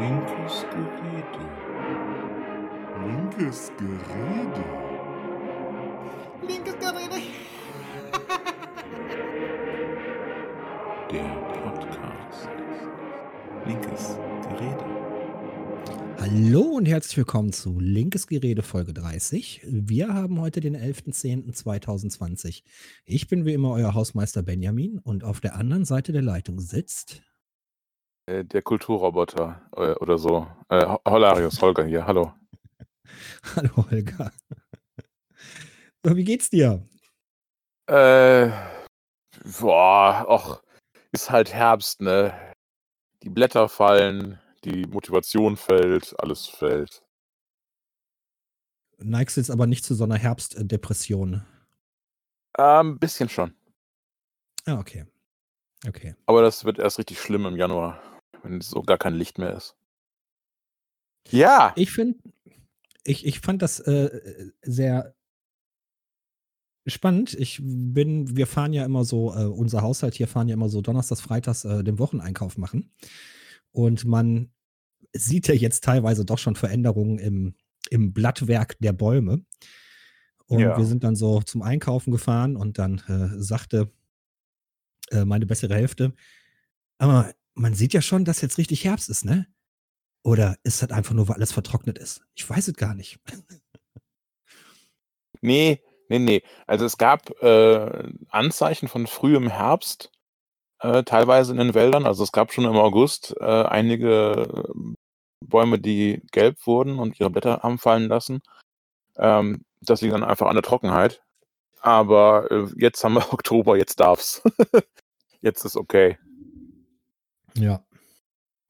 Linkes Gerede. Linkes Gerede. Linkes Gerede. Der Podcast. Linkes Gerede. Hallo und herzlich willkommen zu Linkes Gerede Folge 30. Wir haben heute den 11.10.2020. Ich bin wie immer euer Hausmeister Benjamin und auf der anderen Seite der Leitung sitzt. Äh, der Kulturroboter äh, oder so. Äh, Ho- Holarius, Holger hier, hallo. Hallo Holger. So, wie geht's dir? Äh, boah, och, ist halt Herbst, ne? Die Blätter fallen, die Motivation fällt, alles fällt. Neigst du jetzt aber nicht zu so einer Herbstdepression? Ähm, bisschen schon. Ah, okay. Okay. Aber das wird erst richtig schlimm im Januar, wenn so gar kein Licht mehr ist. Ja, Ich finde, ich, ich fand das äh, sehr spannend. Ich bin, wir fahren ja immer so, äh, unser Haushalt hier fahren ja immer so donnerstags, freitags äh, den Wocheneinkauf machen. Und man sieht ja jetzt teilweise doch schon Veränderungen im, im Blattwerk der Bäume. Und Ja. wir sind dann so zum Einkaufen gefahren und dann äh, sagte äh, meine bessere Hälfte, aber man sieht ja schon, dass jetzt richtig Herbst ist, ne? Oder ist das einfach nur, weil alles vertrocknet ist? Ich weiß es gar nicht. nee, nee, nee. Also es gab äh, Anzeichen von frühem Herbst, äh, teilweise in den Wäldern. Also es gab schon im August äh, einige äh, Bäume, die gelb wurden und ihre Blätter haben fallen lassen. Ähm, das liegt dann einfach an der Trockenheit. Aber äh, jetzt haben wir Oktober, jetzt darf's. jetzt ist okay. Ja,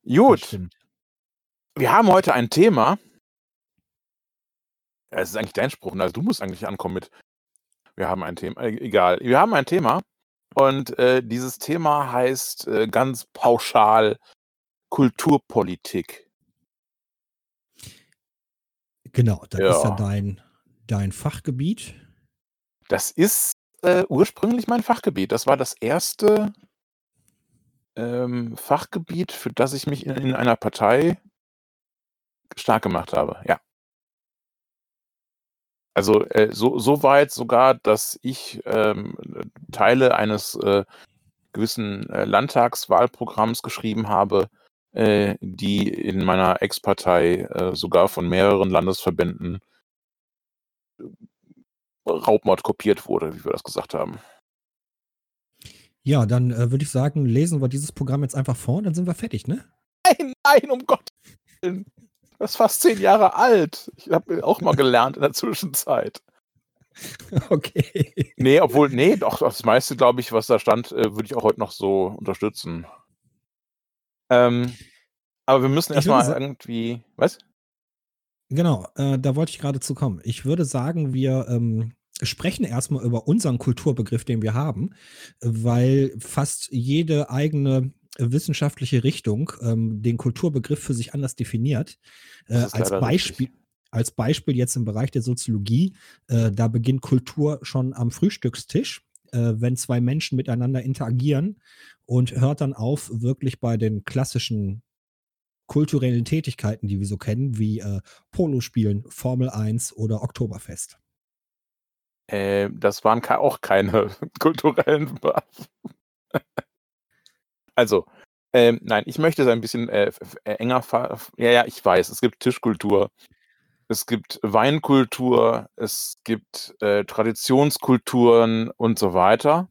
Gut, wir haben heute ein Thema. Ja, es ist eigentlich dein Spruch, ne? also du musst eigentlich ankommen mit. Wir haben ein Thema, äh, egal. Wir haben ein Thema und äh, dieses Thema heißt äh, ganz pauschal Kulturpolitik. Genau, das ist ja Ja. dein, dein Fachgebiet. Das ist äh, ursprünglich mein Fachgebiet. Das war das erste ähm, Fachgebiet, für das ich mich in, in einer Partei stark gemacht habe. Ja. Also äh, so, so weit sogar, dass ich ähm, Teile eines äh, gewissen äh, Landtagswahlprogramms geschrieben habe, äh, die in meiner Ex-Partei äh, sogar von mehreren Landesverbänden äh, Raubmord kopiert wurde, wie wir das gesagt haben. Ja, dann äh, würde ich sagen, lesen wir dieses Programm jetzt einfach vor und dann sind wir fertig, ne? Nein, nein, um Gottes Willen. Das ist fast zehn Jahre alt. Ich habe auch mal gelernt in der Zwischenzeit. Okay. Nee, obwohl, nee, doch, das meiste, glaube ich, was da stand, äh, würde ich auch heute noch so unterstützen. Ähm, aber wir müssen erstmal irgendwie, was? Genau, äh, da wollte ich gerade zu kommen. Ich würde sagen, wir ähm, sprechen erstmal über unseren Kulturbegriff, den wir haben, weil fast jede eigene wissenschaftliche Richtung ähm, den Kulturbegriff für sich anders definiert. Äh, als, Beispiel, richtig. als Beispiel jetzt im Bereich der Soziologie, äh, da beginnt Kultur schon am Frühstückstisch, äh, wenn zwei Menschen miteinander interagieren und hört dann auf wirklich bei den klassischen kulturellen Tätigkeiten, die wir so kennen, wie äh, Polo spielen, Formel 1 oder Oktoberfest. Äh, das waren auch keine kulturellen. Be- also, ähm, nein, ich möchte es ein bisschen äh, äh, enger. Ja, ja, ich weiß, es gibt Tischkultur, es gibt Weinkultur, es gibt äh, Traditionskulturen und so weiter.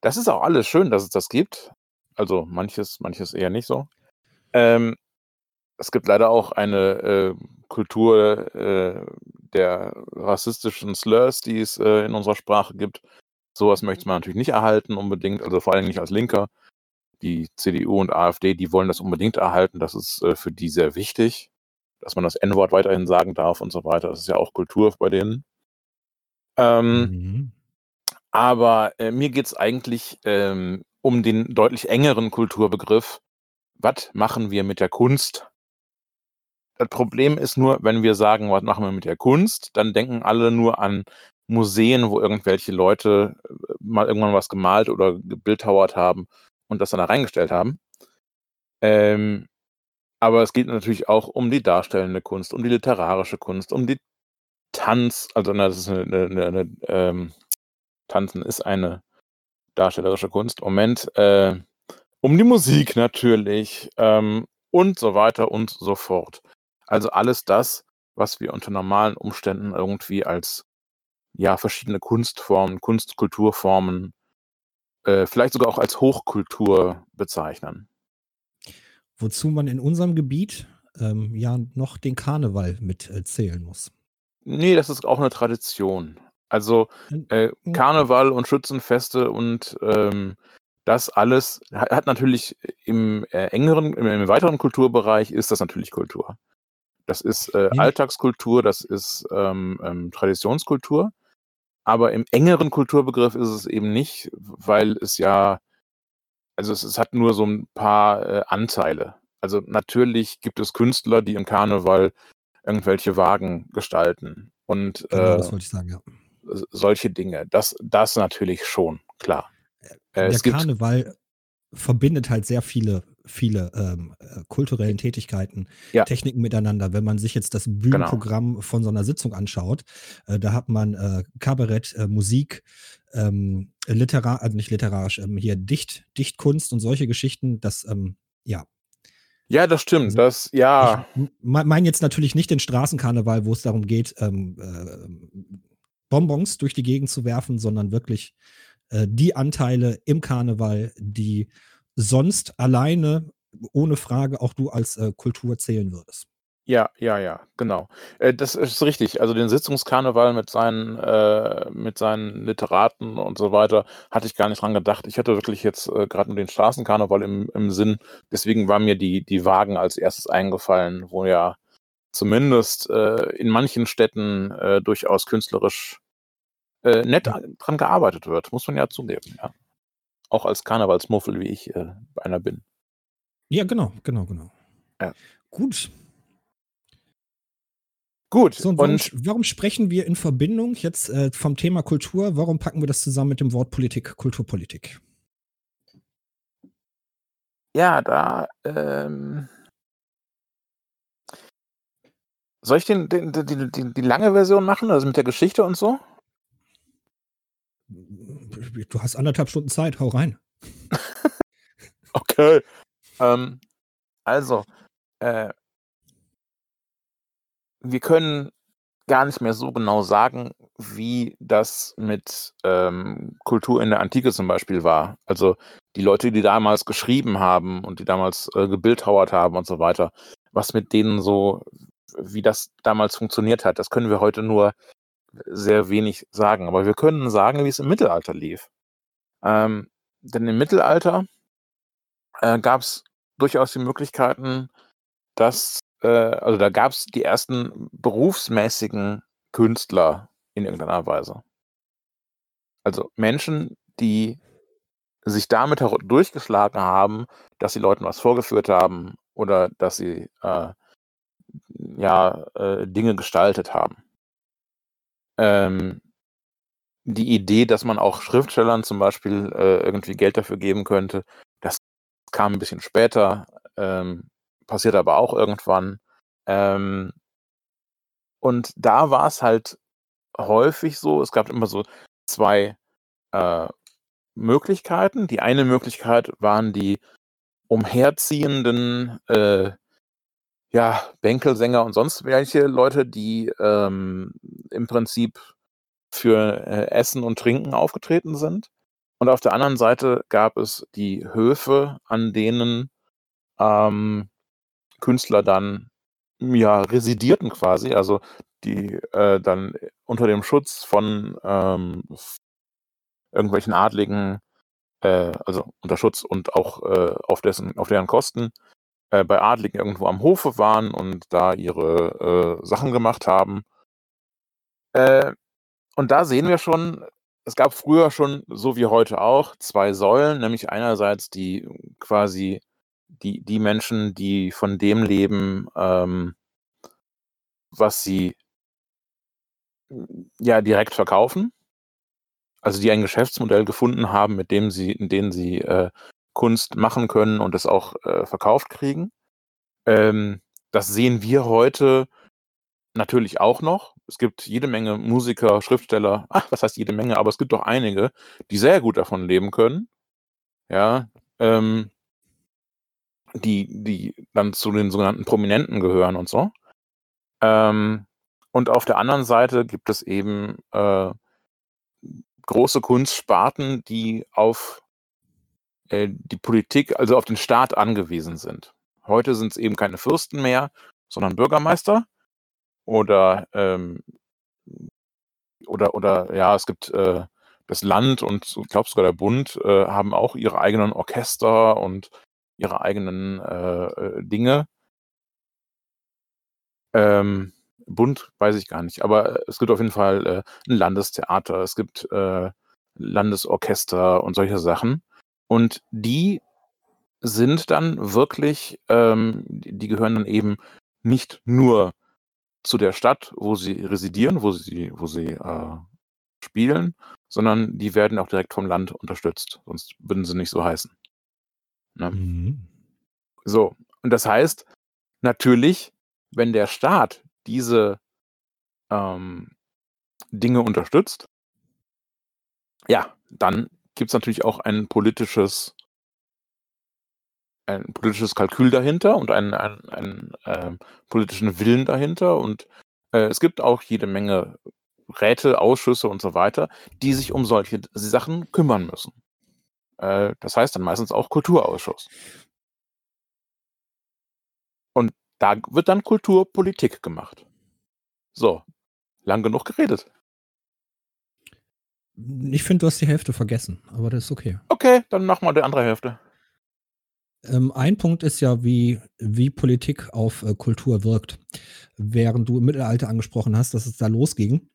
Das ist auch alles schön, dass es das gibt. Also manches, manches eher nicht so. Ähm, es gibt leider auch eine äh, Kultur äh, der rassistischen Slurs, die es äh, in unserer Sprache gibt. Sowas möchte man natürlich nicht erhalten unbedingt, also vor allem nicht als Linker. Die CDU und AfD, die wollen das unbedingt erhalten. Das ist äh, für die sehr wichtig, dass man das N-Wort weiterhin sagen darf und so weiter. Das ist ja auch Kultur bei denen. Ähm, Mhm. aber äh, mir geht es eigentlich ähm, um den deutlich engeren Kulturbegriff. Was machen wir mit der Kunst? Das Problem ist nur, wenn wir sagen, was machen wir mit der Kunst, dann denken alle nur an Museen, wo irgendwelche Leute äh, mal irgendwann was gemalt oder gebildhauert haben und das dann da reingestellt haben. Ähm, Aber es geht natürlich auch um die darstellende Kunst, um die literarische Kunst, um die Tanz, also na, das ist eine, eine, eine, eine ähm, Tanzen ist eine darstellerische Kunst. Moment, äh, um die Musik natürlich ähm, und so weiter und so fort. Also alles das, was wir unter normalen Umständen irgendwie als ja verschiedene Kunstformen, Kunstkulturformen, äh, vielleicht sogar auch als Hochkultur bezeichnen. Wozu man in unserem Gebiet ähm, ja noch den Karneval mitzählen äh, muss. Nee, das ist auch eine Tradition. Also äh, Karneval und Schützenfeste und ähm, das alles hat natürlich im äh, engeren, im, im, weiteren Kulturbereich ist das natürlich Kultur. Das ist äh, Alltagskultur, das ist ähm, ähm, Traditionskultur. Aber im engeren Kulturbegriff ist es eben nicht, weil es ja, also es, es hat nur so ein paar äh, Anteile. Also natürlich gibt es Künstler, die im Karneval irgendwelche Wagen gestalten. Und genau, das äh, wollte ich sagen, ja. solche Dinge. Das, das natürlich schon, klar. Äh, der Karneval verbindet halt sehr viele, viele ähm, äh, kulturellen Tätigkeiten, ja. Techniken miteinander. Wenn man sich jetzt das genau. Bühnenprogramm genau. von so einer Sitzung anschaut, äh, da hat man äh, Kabarett, äh, Musik, ähm, literar, also nicht literarisch, ähm, hier Dicht, Dichtkunst und solche Geschichten, das, ähm, ja, ja, das stimmt. Also, das, ja. Ich meine jetzt natürlich nicht den Straßenkarneval, wo es darum geht, ähm, äh, Bonbons durch die Gegend zu werfen, sondern wirklich äh, die Anteile im Karneval, die sonst alleine, ohne Frage, auch du als äh, Kultur zählen würdest. Ja, ja, ja, genau. Äh, das ist richtig. Also den Sitzungskarneval mit seinen, äh, mit seinen Literaten und so weiter hatte ich gar nicht dran gedacht. Ich hatte wirklich jetzt äh, gerade nur den Straßenkarneval im, im Sinn. Deswegen war mir die, die Wagen als erstes eingefallen, wo ja zumindest äh, in manchen Städten äh, durchaus künstlerisch nett dran gearbeitet wird, muss man ja zugeben, ja. Auch als Karnevalsmuffel, wie ich äh, einer bin. Ja, genau, genau, genau. Ja. Gut. Gut. So, und warum, und warum, sprechen wir in Verbindung jetzt äh, vom Thema Kultur? Warum packen wir das zusammen mit dem Wort Politik, Kulturpolitik? Ja, da. Ähm soll ich den, den, die, die, die lange Version machen, also mit der Geschichte und so? Du hast anderthalb Stunden Zeit, hau rein. okay. Ähm, also, äh, wir können gar nicht mehr so genau sagen, wie das mit ähm, Kultur in der Antike zum Beispiel war. Also die Leute, die damals geschrieben haben und die damals äh, gebildhauert haben und so weiter, was mit denen so, wie das damals funktioniert hat, das können wir heute nur sehr wenig sagen. Aber wir können sagen, wie es im Mittelalter lief. Ähm, denn im Mittelalter äh, gab es durchaus die Möglichkeiten, dass äh, also da gab es die ersten berufsmäßigen Künstler in irgendeiner Weise. Also Menschen, die sich damit durchgeschlagen haben, dass sie Leuten was vorgeführt haben oder dass sie äh, ja äh, Dinge gestaltet haben. Ähm, die Idee, dass man auch Schriftstellern zum Beispiel äh, irgendwie Geld dafür geben könnte, das kam ein bisschen später. Ähm, passiert aber auch irgendwann. Ähm, und da war es halt häufig so, es gab immer so zwei äh, Möglichkeiten. Die eine Möglichkeit waren die umherziehenden äh, ja, Bänkelsänger und sonst welche Leute, die ähm, im Prinzip für äh, Essen und Trinken aufgetreten sind. Und auf der anderen Seite gab es die Höfe, an denen ähm, Künstler dann ja residierten quasi, also die äh, dann unter dem Schutz von ähm, irgendwelchen Adligen, äh, also unter Schutz und auch äh, auf dessen, auf deren Kosten äh, bei Adligen irgendwo am Hofe waren und da ihre äh, Sachen gemacht haben. Äh, und da sehen wir schon, es gab früher schon, so wie heute auch, zwei Säulen, nämlich einerseits die quasi die, die Menschen, die von dem leben, ähm, was sie ja direkt verkaufen. Also die ein Geschäftsmodell gefunden haben, mit dem sie, in dem sie äh, Kunst machen können und es auch äh, verkauft kriegen. Ähm, das sehen wir heute natürlich auch noch. Es gibt jede Menge Musiker, Schriftsteller, ach, was heißt jede Menge, aber es gibt doch einige, die sehr gut davon leben können. Ja, ähm, die, die dann zu den sogenannten Prominenten gehören und so. Ähm, und auf der anderen Seite gibt es eben äh, große Kunstsparten, die auf äh, die Politik, also auf den Staat angewiesen sind. Heute sind es eben keine Fürsten mehr, sondern Bürgermeister oder ähm, oder oder ja, es gibt äh, das Land und ich glaube sogar der Bund äh, haben auch ihre eigenen Orchester und ihre eigenen äh, äh, Dinge. Ähm, Bund weiß ich gar nicht, aber es gibt auf jeden Fall äh, ein Landestheater, es gibt äh, Landesorchester und solche Sachen. Und die sind dann wirklich, ähm, die gehören dann eben nicht nur zu der Stadt, wo sie residieren, wo sie, wo sie äh, spielen, sondern die werden auch direkt vom Land unterstützt, sonst würden sie nicht so heißen. Ne? Mhm. So, und das heißt, natürlich, wenn der Staat diese ähm, Dinge unterstützt, ja, dann gibt es natürlich auch ein politisches ein politisches Kalkül dahinter und einen, einen, einen äh, politischen Willen dahinter. Und äh, es gibt auch jede Menge Räte, Ausschüsse und so weiter, die sich um solche Sachen kümmern müssen. Äh, das heißt dann meistens auch Kulturausschuss. Und da wird dann Kulturpolitik gemacht. So, lang genug geredet. Ich finde, du hast die Hälfte vergessen, aber das ist okay. Okay, dann machen wir die andere Hälfte. Ähm, ein Punkt ist ja, wie, wie Politik auf äh, Kultur wirkt. Während du im Mittelalter angesprochen hast, dass es da losging,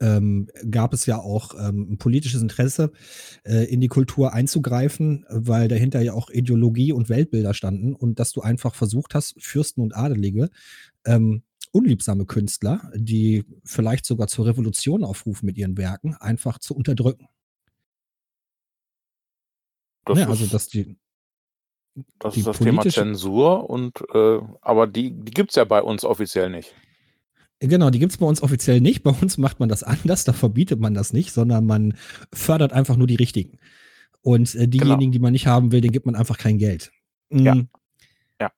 ähm, gab es ja auch ähm, ein politisches Interesse, äh, in die Kultur einzugreifen, weil dahinter ja auch Ideologie und Weltbilder standen und dass du einfach versucht hast, Fürsten und Adelige, ähm, unliebsame Künstler, die vielleicht sogar zur Revolution aufrufen mit ihren Werken, einfach zu unterdrücken. Das Ja, also ist, dass die, das, die ist das Thema Zensur und äh, aber die, die gibt es ja bei uns offiziell nicht. Genau, die gibt's bei uns offiziell nicht. Bei uns macht man das anders, da verbietet man das nicht, sondern man fördert einfach nur die Richtigen. Und äh, Genau. diejenigen, die man nicht haben will, denen gibt man einfach kein Geld. Ja, Mm, ja.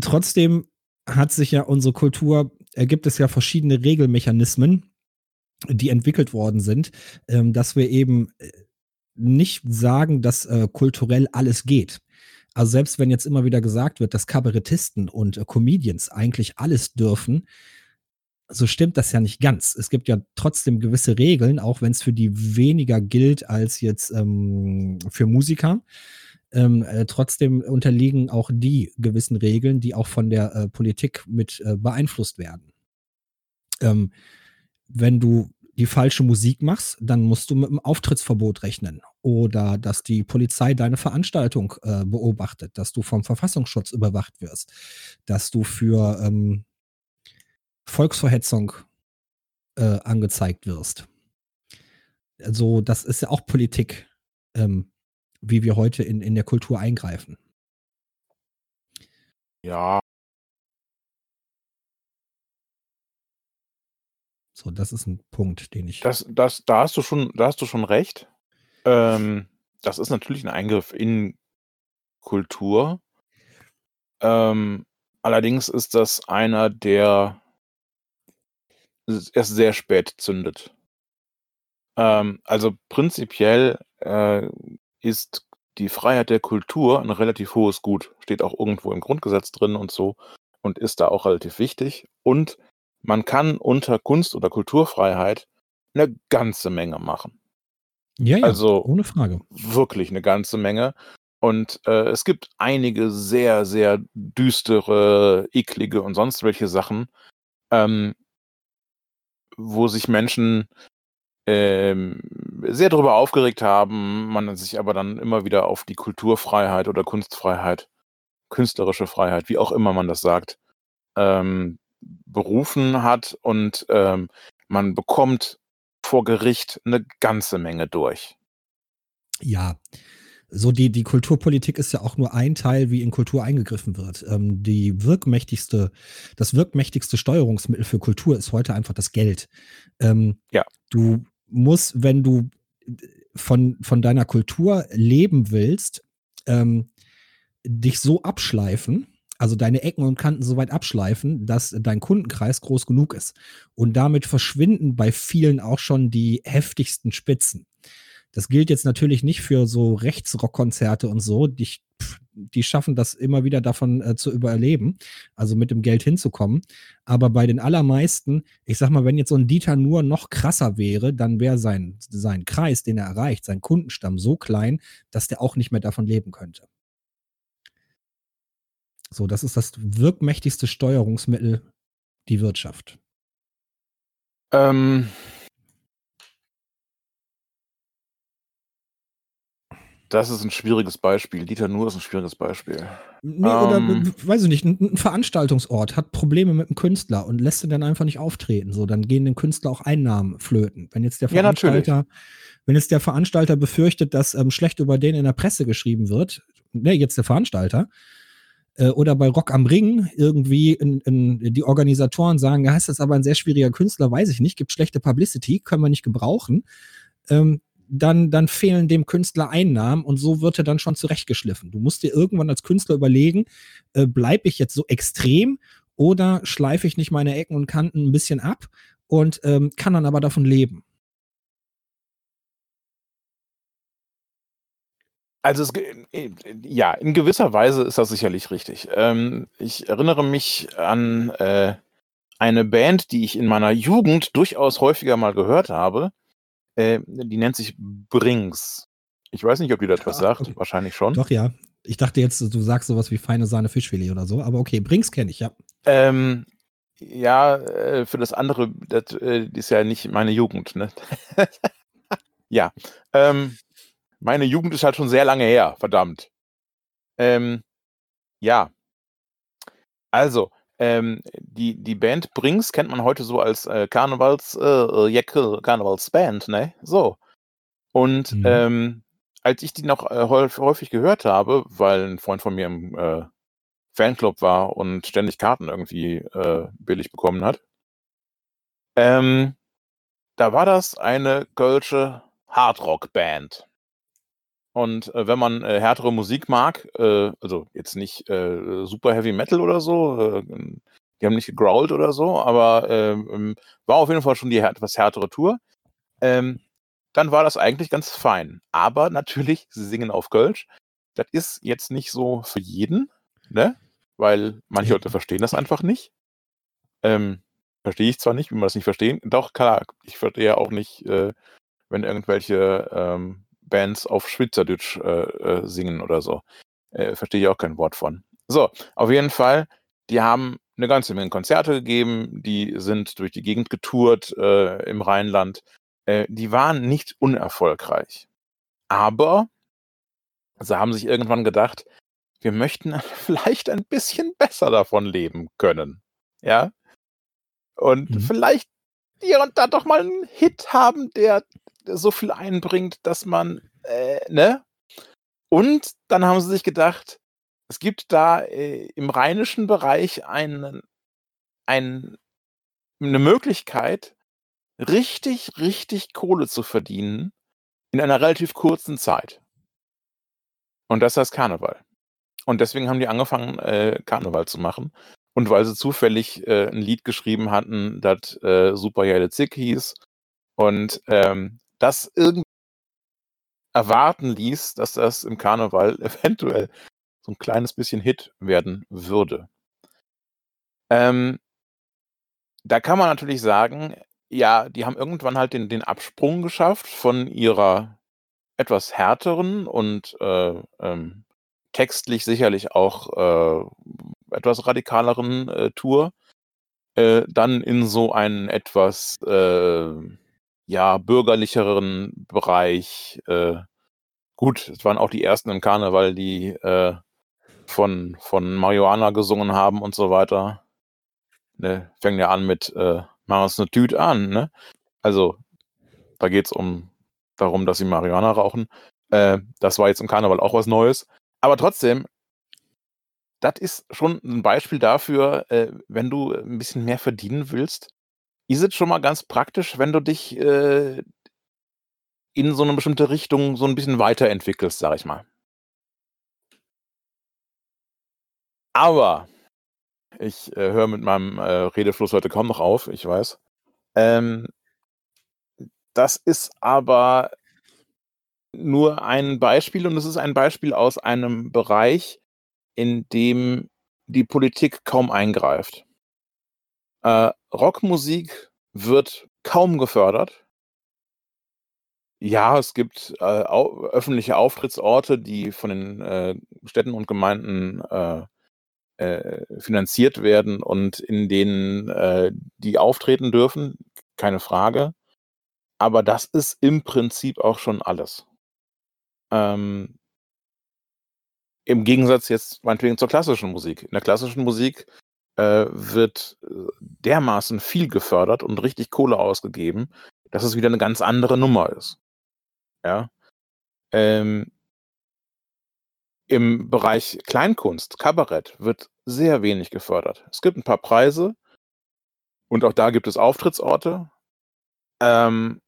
Trotzdem hat sich ja unsere Kultur, äh, gibt es ja verschiedene Regelmechanismen, die entwickelt worden sind, ähm, dass wir eben äh, nicht sagen, dass äh, kulturell alles geht. Also selbst wenn jetzt immer wieder gesagt wird, dass Kabarettisten und äh, Comedians eigentlich alles dürfen, so stimmt das ja nicht ganz. Es gibt ja trotzdem gewisse Regeln, auch wenn es für die weniger gilt als jetzt ähm, für Musiker. Ähm, äh, trotzdem unterliegen auch die gewissen Regeln, die auch von der äh, Politik mit äh, beeinflusst werden. Ähm, wenn du die falsche Musik machst, dann musst du mit einem Auftrittsverbot rechnen. Oder dass die Polizei deine Veranstaltung äh, beobachtet, dass du vom Verfassungsschutz überwacht wirst, dass du für ähm, Volksverhetzung äh, angezeigt wirst. Also, das ist ja auch Politik, ähm, wie wir heute in, in der Kultur eingreifen. Ja, So, das ist ein Punkt, den ich. das, das, da hast du schon, da hast du schon recht. Ähm, das ist natürlich ein Eingriff in Kultur. Ähm, allerdings ist das einer, der erst sehr spät zündet. Ähm, also prinzipiell äh, ist die Freiheit der Kultur ein relativ hohes Gut. Steht auch irgendwo im Grundgesetz drin und so und ist da auch relativ wichtig. Und man kann unter Kunst- oder Kulturfreiheit eine ganze Menge machen. Ja, ja, Also ohne Frage. wirklich eine ganze Menge. Und äh, es gibt einige sehr, sehr düstere, eklige und sonst welche Sachen, ähm, wo sich Menschen ähm, sehr darüber aufgeregt haben, man sich aber dann immer wieder auf die Kulturfreiheit oder Kunstfreiheit, künstlerische Freiheit, wie auch immer man das sagt, ähm, berufen hat und ähm, man bekommt vor Gericht eine ganze Menge durch. Ja, so die, die Kulturpolitik ist ja auch nur ein Teil, wie in Kultur eingegriffen wird. Ähm, die wirkmächtigste, das wirkmächtigste Steuerungsmittel für Kultur ist heute einfach das Geld. Ähm, Ja. Du musst, wenn du von, von deiner Kultur leben willst, ähm, dich so abschleifen, also deine Ecken und Kanten so weit abschleifen, dass dein Kundenkreis groß genug ist. Und damit verschwinden bei vielen auch schon die heftigsten Spitzen. Das gilt jetzt natürlich nicht für so Rechtsrockkonzerte und so. Pff, die schaffen das immer wieder davon äh, zu überleben, also mit dem Geld hinzukommen. Aber bei den allermeisten, ich sag mal, wenn jetzt so ein Dieter nur noch krasser wäre, dann wäre sein, sein Kreis, den er erreicht, sein Kundenstamm so klein, dass der auch nicht mehr davon leben könnte. So, das ist das wirkmächtigste Steuerungsmittel, die Wirtschaft. Ähm, das ist ein schwieriges Beispiel. Dieter Nuhr ist ein schwieriges Beispiel. Nee, oder Ähm. äh, weiß ich nicht, ein, Veranstaltungsort hat Probleme mit dem Künstler und lässt ihn dann einfach nicht auftreten. So, dann gehen dem Künstler auch Einnahmen flöten. Wenn jetzt der Ja. Veranstalter, wenn jetzt der Veranstalter befürchtet, dass ähm, schlecht über den in der Presse geschrieben wird, ne, jetzt der Veranstalter, äh, oder bei Rock am Ring irgendwie in, in, die Organisatoren sagen, ja, ist das aber ein sehr schwieriger Künstler, weiß ich nicht, gibt schlechte Publicity, können wir nicht gebrauchen. Ähm, dann, dann fehlen dem Künstler Einnahmen und so wird er dann schon zurechtgeschliffen. Du musst dir irgendwann als Künstler überlegen, äh, bleibe ich jetzt so extrem oder schleife ich nicht meine Ecken und Kanten ein bisschen ab und ähm, kann dann aber davon leben. Also es, ge- äh, ja, in gewisser Weise ist das sicherlich richtig. Ähm, ich erinnere mich an äh, eine Band, die ich in meiner Jugend durchaus häufiger mal gehört habe. Äh, die nennt sich Brings. Ich weiß nicht, ob die das was Ah, sagt. Wahrscheinlich schon. Doch, ja. Ich dachte jetzt, du sagst sowas wie feine Sahne Fischfilet oder so, aber okay, Brinks kenne ich, ja. Ähm, ja, äh, für das andere, das äh, ist ja nicht meine Jugend. Ne? ja, ähm, meine Jugend ist halt schon sehr lange her, verdammt. Ähm, ja, also, ähm, die, die Band Brings kennt man heute so als äh, Karnevals, äh, äh, Jacke, Karnevalsband, ne? So. Und Mhm. ähm, als ich die noch äh, häufig, häufig gehört habe, weil ein Freund von mir im äh, Fanclub war und ständig Karten irgendwie äh, billig bekommen hat, ähm, da war das eine kölsche Hardrock-Band. Und äh, wenn man äh, härtere Musik mag, äh, also jetzt nicht äh, super Heavy Metal oder so, äh, die haben nicht gegrowlt oder so, aber ähm, war auf jeden Fall schon die etwas härtere Tour. Ähm, dann war das eigentlich ganz fein. Aber natürlich, sie singen auf Kölsch. Das ist jetzt nicht so für jeden, ne? Weil manche. Leute verstehen das einfach nicht. Ähm, verstehe ich zwar nicht, wie man das nicht verstehen. Doch, klar, ich verstehe auch nicht, äh, wenn irgendwelche ähm, Bands auf Schweizerdeutsch äh, äh, singen oder so. Äh, verstehe ich auch kein Wort von. So, auf jeden Fall, die haben eine ganze Menge Konzerte gegeben, die sind durch die Gegend getourt äh, im Rheinland. Äh, die waren nicht unerfolgreich. Aber sie haben sich irgendwann gedacht, wir möchten vielleicht ein bisschen besser davon leben können. Ja. Und Mhm. vielleicht hier und da doch mal einen Hit haben, der so viel einbringt, dass man, äh, ne? Und dann haben sie sich gedacht, es gibt da äh, im rheinischen Bereich einen, ein, eine Möglichkeit, richtig, richtig Kohle zu verdienen in einer relativ kurzen Zeit. Und das heißt Karneval. Und deswegen haben die angefangen, äh, Karneval zu machen. Und weil sie zufällig äh, ein Lied geschrieben hatten, das äh, Super Jelle Zick hieß und ähm, das irgendwie erwarten ließ, dass das im Karneval eventuell so ein kleines bisschen Hit werden würde. Ähm, da kann man natürlich sagen, ja, die haben irgendwann halt den, den Absprung geschafft von ihrer etwas härteren und äh, ähm, textlich sicherlich auch äh, etwas radikaleren äh, Tour, äh, dann in so einen etwas äh, ja bürgerlicheren Bereich. Äh, gut, es waren auch die ersten im Karneval, die äh, von von Marihuana gesungen haben und so weiter. Ne, fängt ja an mit äh, Mach uns eine Tüte an, ne? Also da geht's um darum, dass sie Marihuana rauchen. Äh, das war jetzt im Karneval auch was Neues. Aber trotzdem, das ist schon ein Beispiel dafür, äh, wenn du ein bisschen mehr verdienen willst, ist es schon mal ganz praktisch, wenn du dich äh, in so eine bestimmte Richtung so ein bisschen weiterentwickelst, sag ich mal. Aber ich äh, höre mit meinem äh, Redefluss heute kaum noch auf, ich weiß. Ähm, das ist aber nur ein Beispiel und es ist ein Beispiel aus einem Bereich, in dem die Politik kaum eingreift. Äh, Rockmusik wird kaum gefördert. Ja, es gibt äh, au öffentliche Auftrittsorte, die von den äh, Städten und Gemeinden äh, äh, finanziert werden und in denen äh, die auftreten dürfen, keine Frage. Aber das ist im Prinzip auch schon alles. Ähm, Im Gegensatz jetzt meinetwegen zur klassischen Musik. In der klassischen Musik äh, wird äh, dermaßen viel gefördert und richtig Kohle ausgegeben, dass es wieder eine ganz andere Nummer ist. Ja. Ähm, Im Bereich Kleinkunst, Kabarett, wird sehr wenig gefördert. Es gibt ein paar Preise und auch da gibt es Auftrittsorte. Ähm,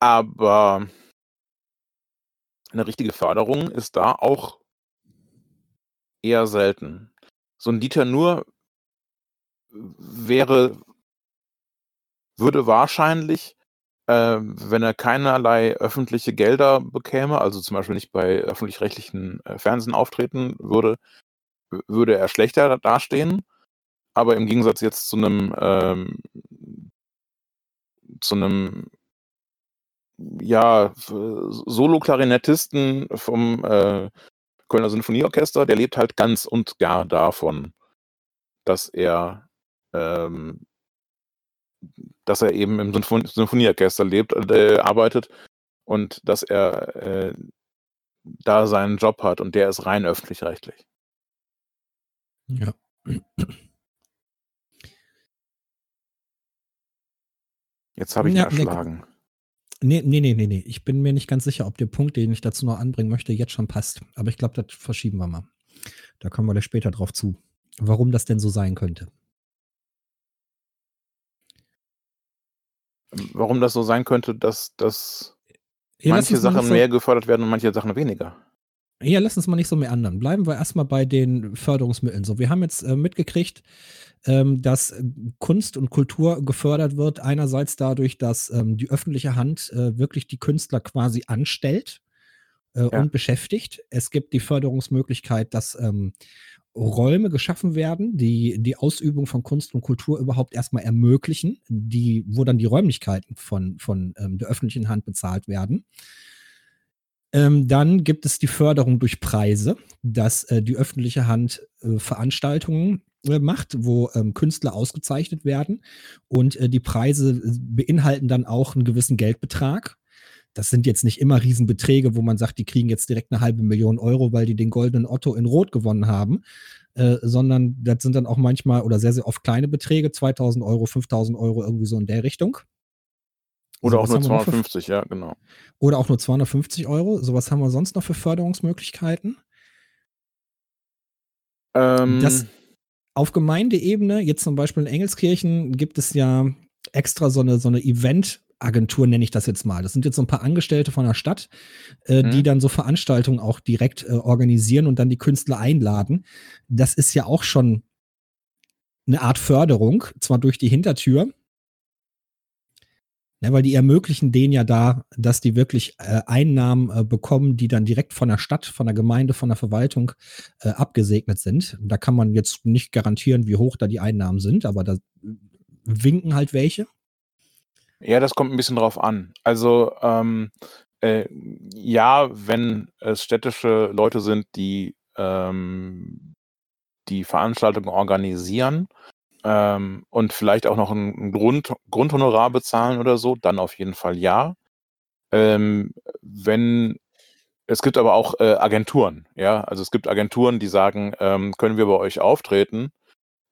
aber eine richtige Förderung ist da auch eher selten. So ein Dieter Nuhr wäre würde wahrscheinlich, äh, wenn er keinerlei öffentliche Gelder bekäme, also zum Beispiel nicht bei öffentlich-rechtlichen äh, Fernsehen auftreten würde, würde er schlechter dastehen. Aber im Gegensatz jetzt zu einem ähm, zu einem ja, Solo-Klarinettisten vom äh, Kölner Sinfonieorchester, der lebt halt ganz und gar davon, dass er ähm, dass er eben im Sinfon Sinfonieorchester lebt, äh, arbeitet und dass er äh, da seinen Job hat und der ist rein öffentlich-rechtlich. Ja. Jetzt habe ich Ja, erschlagen. Nee, nee, nee, nee, nee. Ich bin mir nicht ganz sicher, ob der Punkt, den ich dazu noch anbringen möchte, jetzt schon passt. Aber ich glaube, das verschieben wir mal. Da kommen wir da später drauf zu. Warum das denn so sein könnte. Warum das so sein könnte, dass, dass Ja, manche Sachen mehr gefördert werden und manche Sachen weniger. Ja, lass uns mal nicht so mehr ändern. Bleiben wir erstmal bei den Förderungsmitteln. So, wir haben jetzt äh, mitgekriegt, ähm, dass äh, Kunst und Kultur gefördert wird. Einerseits dadurch, dass ähm, die öffentliche Hand äh, wirklich die Künstler quasi anstellt äh, Ja. und beschäftigt. Es gibt die Förderungsmöglichkeit, dass ähm, Räume geschaffen werden, die die Ausübung von Kunst und Kultur überhaupt erstmal ermöglichen, die, wo dann die Räumlichkeiten von, von ähm, der öffentlichen Hand bezahlt werden. Ähm, dann gibt es die Förderung durch Preise, dass äh, die öffentliche Hand äh, Veranstaltungen äh, macht, wo ähm, Künstler ausgezeichnet werden. Und äh, die Preise äh, beinhalten dann auch einen gewissen Geldbetrag. Das sind jetzt nicht immer Riesenbeträge, wo man sagt, die kriegen jetzt direkt eine halbe Million Euro, weil die den goldenen Otto in Rot gewonnen haben, äh, sondern das sind dann auch manchmal oder sehr, sehr oft kleine Beträge, 2000 Euro, 5000 Euro, irgendwie so in der Richtung. Oder So, auch nur haben wir noch für- 250, ja, genau. Oder auch nur 250 Euro. Sowas haben wir sonst noch für Förderungsmöglichkeiten. Ähm, Das auf Gemeindeebene, jetzt zum Beispiel in Engelskirchen, gibt es ja extra so eine, so eine Eventagentur, nenne ich das jetzt mal. Das sind jetzt so ein paar Angestellte von der Stadt, äh, Mhm. die dann so Veranstaltungen auch direkt äh, organisieren und dann die Künstler einladen. Das ist ja auch schon eine Art Förderung, zwar durch die Hintertür, ja, weil die ermöglichen denen ja da, dass die wirklich äh, Einnahmen äh, bekommen, die dann direkt von der Stadt, von der Gemeinde, von der Verwaltung äh, abgesegnet sind. Da kann man jetzt nicht garantieren, wie hoch da die Einnahmen sind, aber da winken halt welche. Ja, das kommt ein bisschen drauf an. Also, ähm, äh, ja, wenn es städtische Leute sind, die ähm, die Veranstaltungen organisieren ähm, und vielleicht auch noch ein, Grund, Grundhonorar bezahlen oder so, dann auf jeden Fall ja. Ähm, wenn es gibt aber auch äh, Agenturen, ja, also es gibt Agenturen, die sagen, ähm, können wir bei euch auftreten?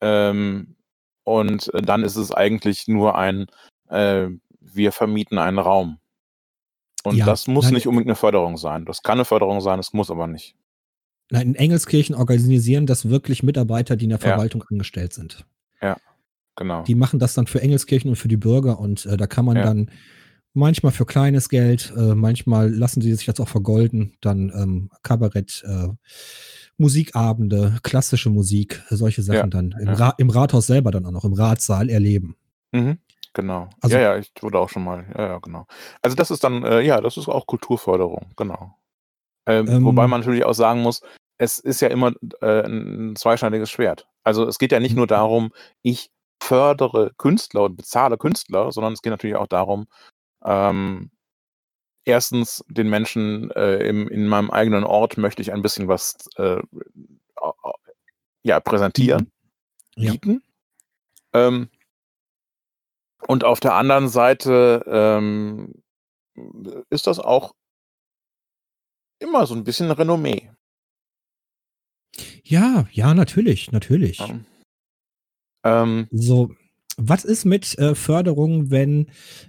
Ähm, und dann ist es eigentlich nur ein, äh, wir vermieten einen Raum. Und Ja, das muss nein, nicht unbedingt eine Förderung sein. Das kann eine Förderung sein, es muss aber nicht. nein, in Engelskirchen organisieren das wirklich Mitarbeiter, die in der Ja. Verwaltung angestellt sind. Genau. Die machen das dann für Engelskirchen und für die Bürger und äh, da kann man Ja. dann manchmal für kleines Geld, äh, manchmal lassen sie sich das auch vergolden, dann ähm, Kabarett, äh, Musikabende, klassische Musik, solche Sachen Ja, dann im, ja. Ra im Rathaus selber dann auch noch, im Ratssaal erleben. Mhm, genau. Also- ja, ja, ich wurde auch schon mal. Ja, ja, genau. Also das ist dann, äh, ja, das ist auch Kulturförderung, genau. Ähm, Ähm, wobei man natürlich auch sagen muss, es ist ja immer äh, ein zweischneidiges Schwert. Also es geht ja nicht nur darum, ich fördere Künstler und bezahle Künstler, sondern es geht natürlich auch darum, ähm, erstens den Menschen äh, im, in meinem eigenen Ort möchte ich ein bisschen was äh, ja, präsentieren, Ja. bieten. Ähm, und auf der anderen Seite ähm, ist das auch immer so ein bisschen Renommee. Ja, ja, natürlich, natürlich. Ja. Ähm, So, was ist mit äh, Förderung, wenn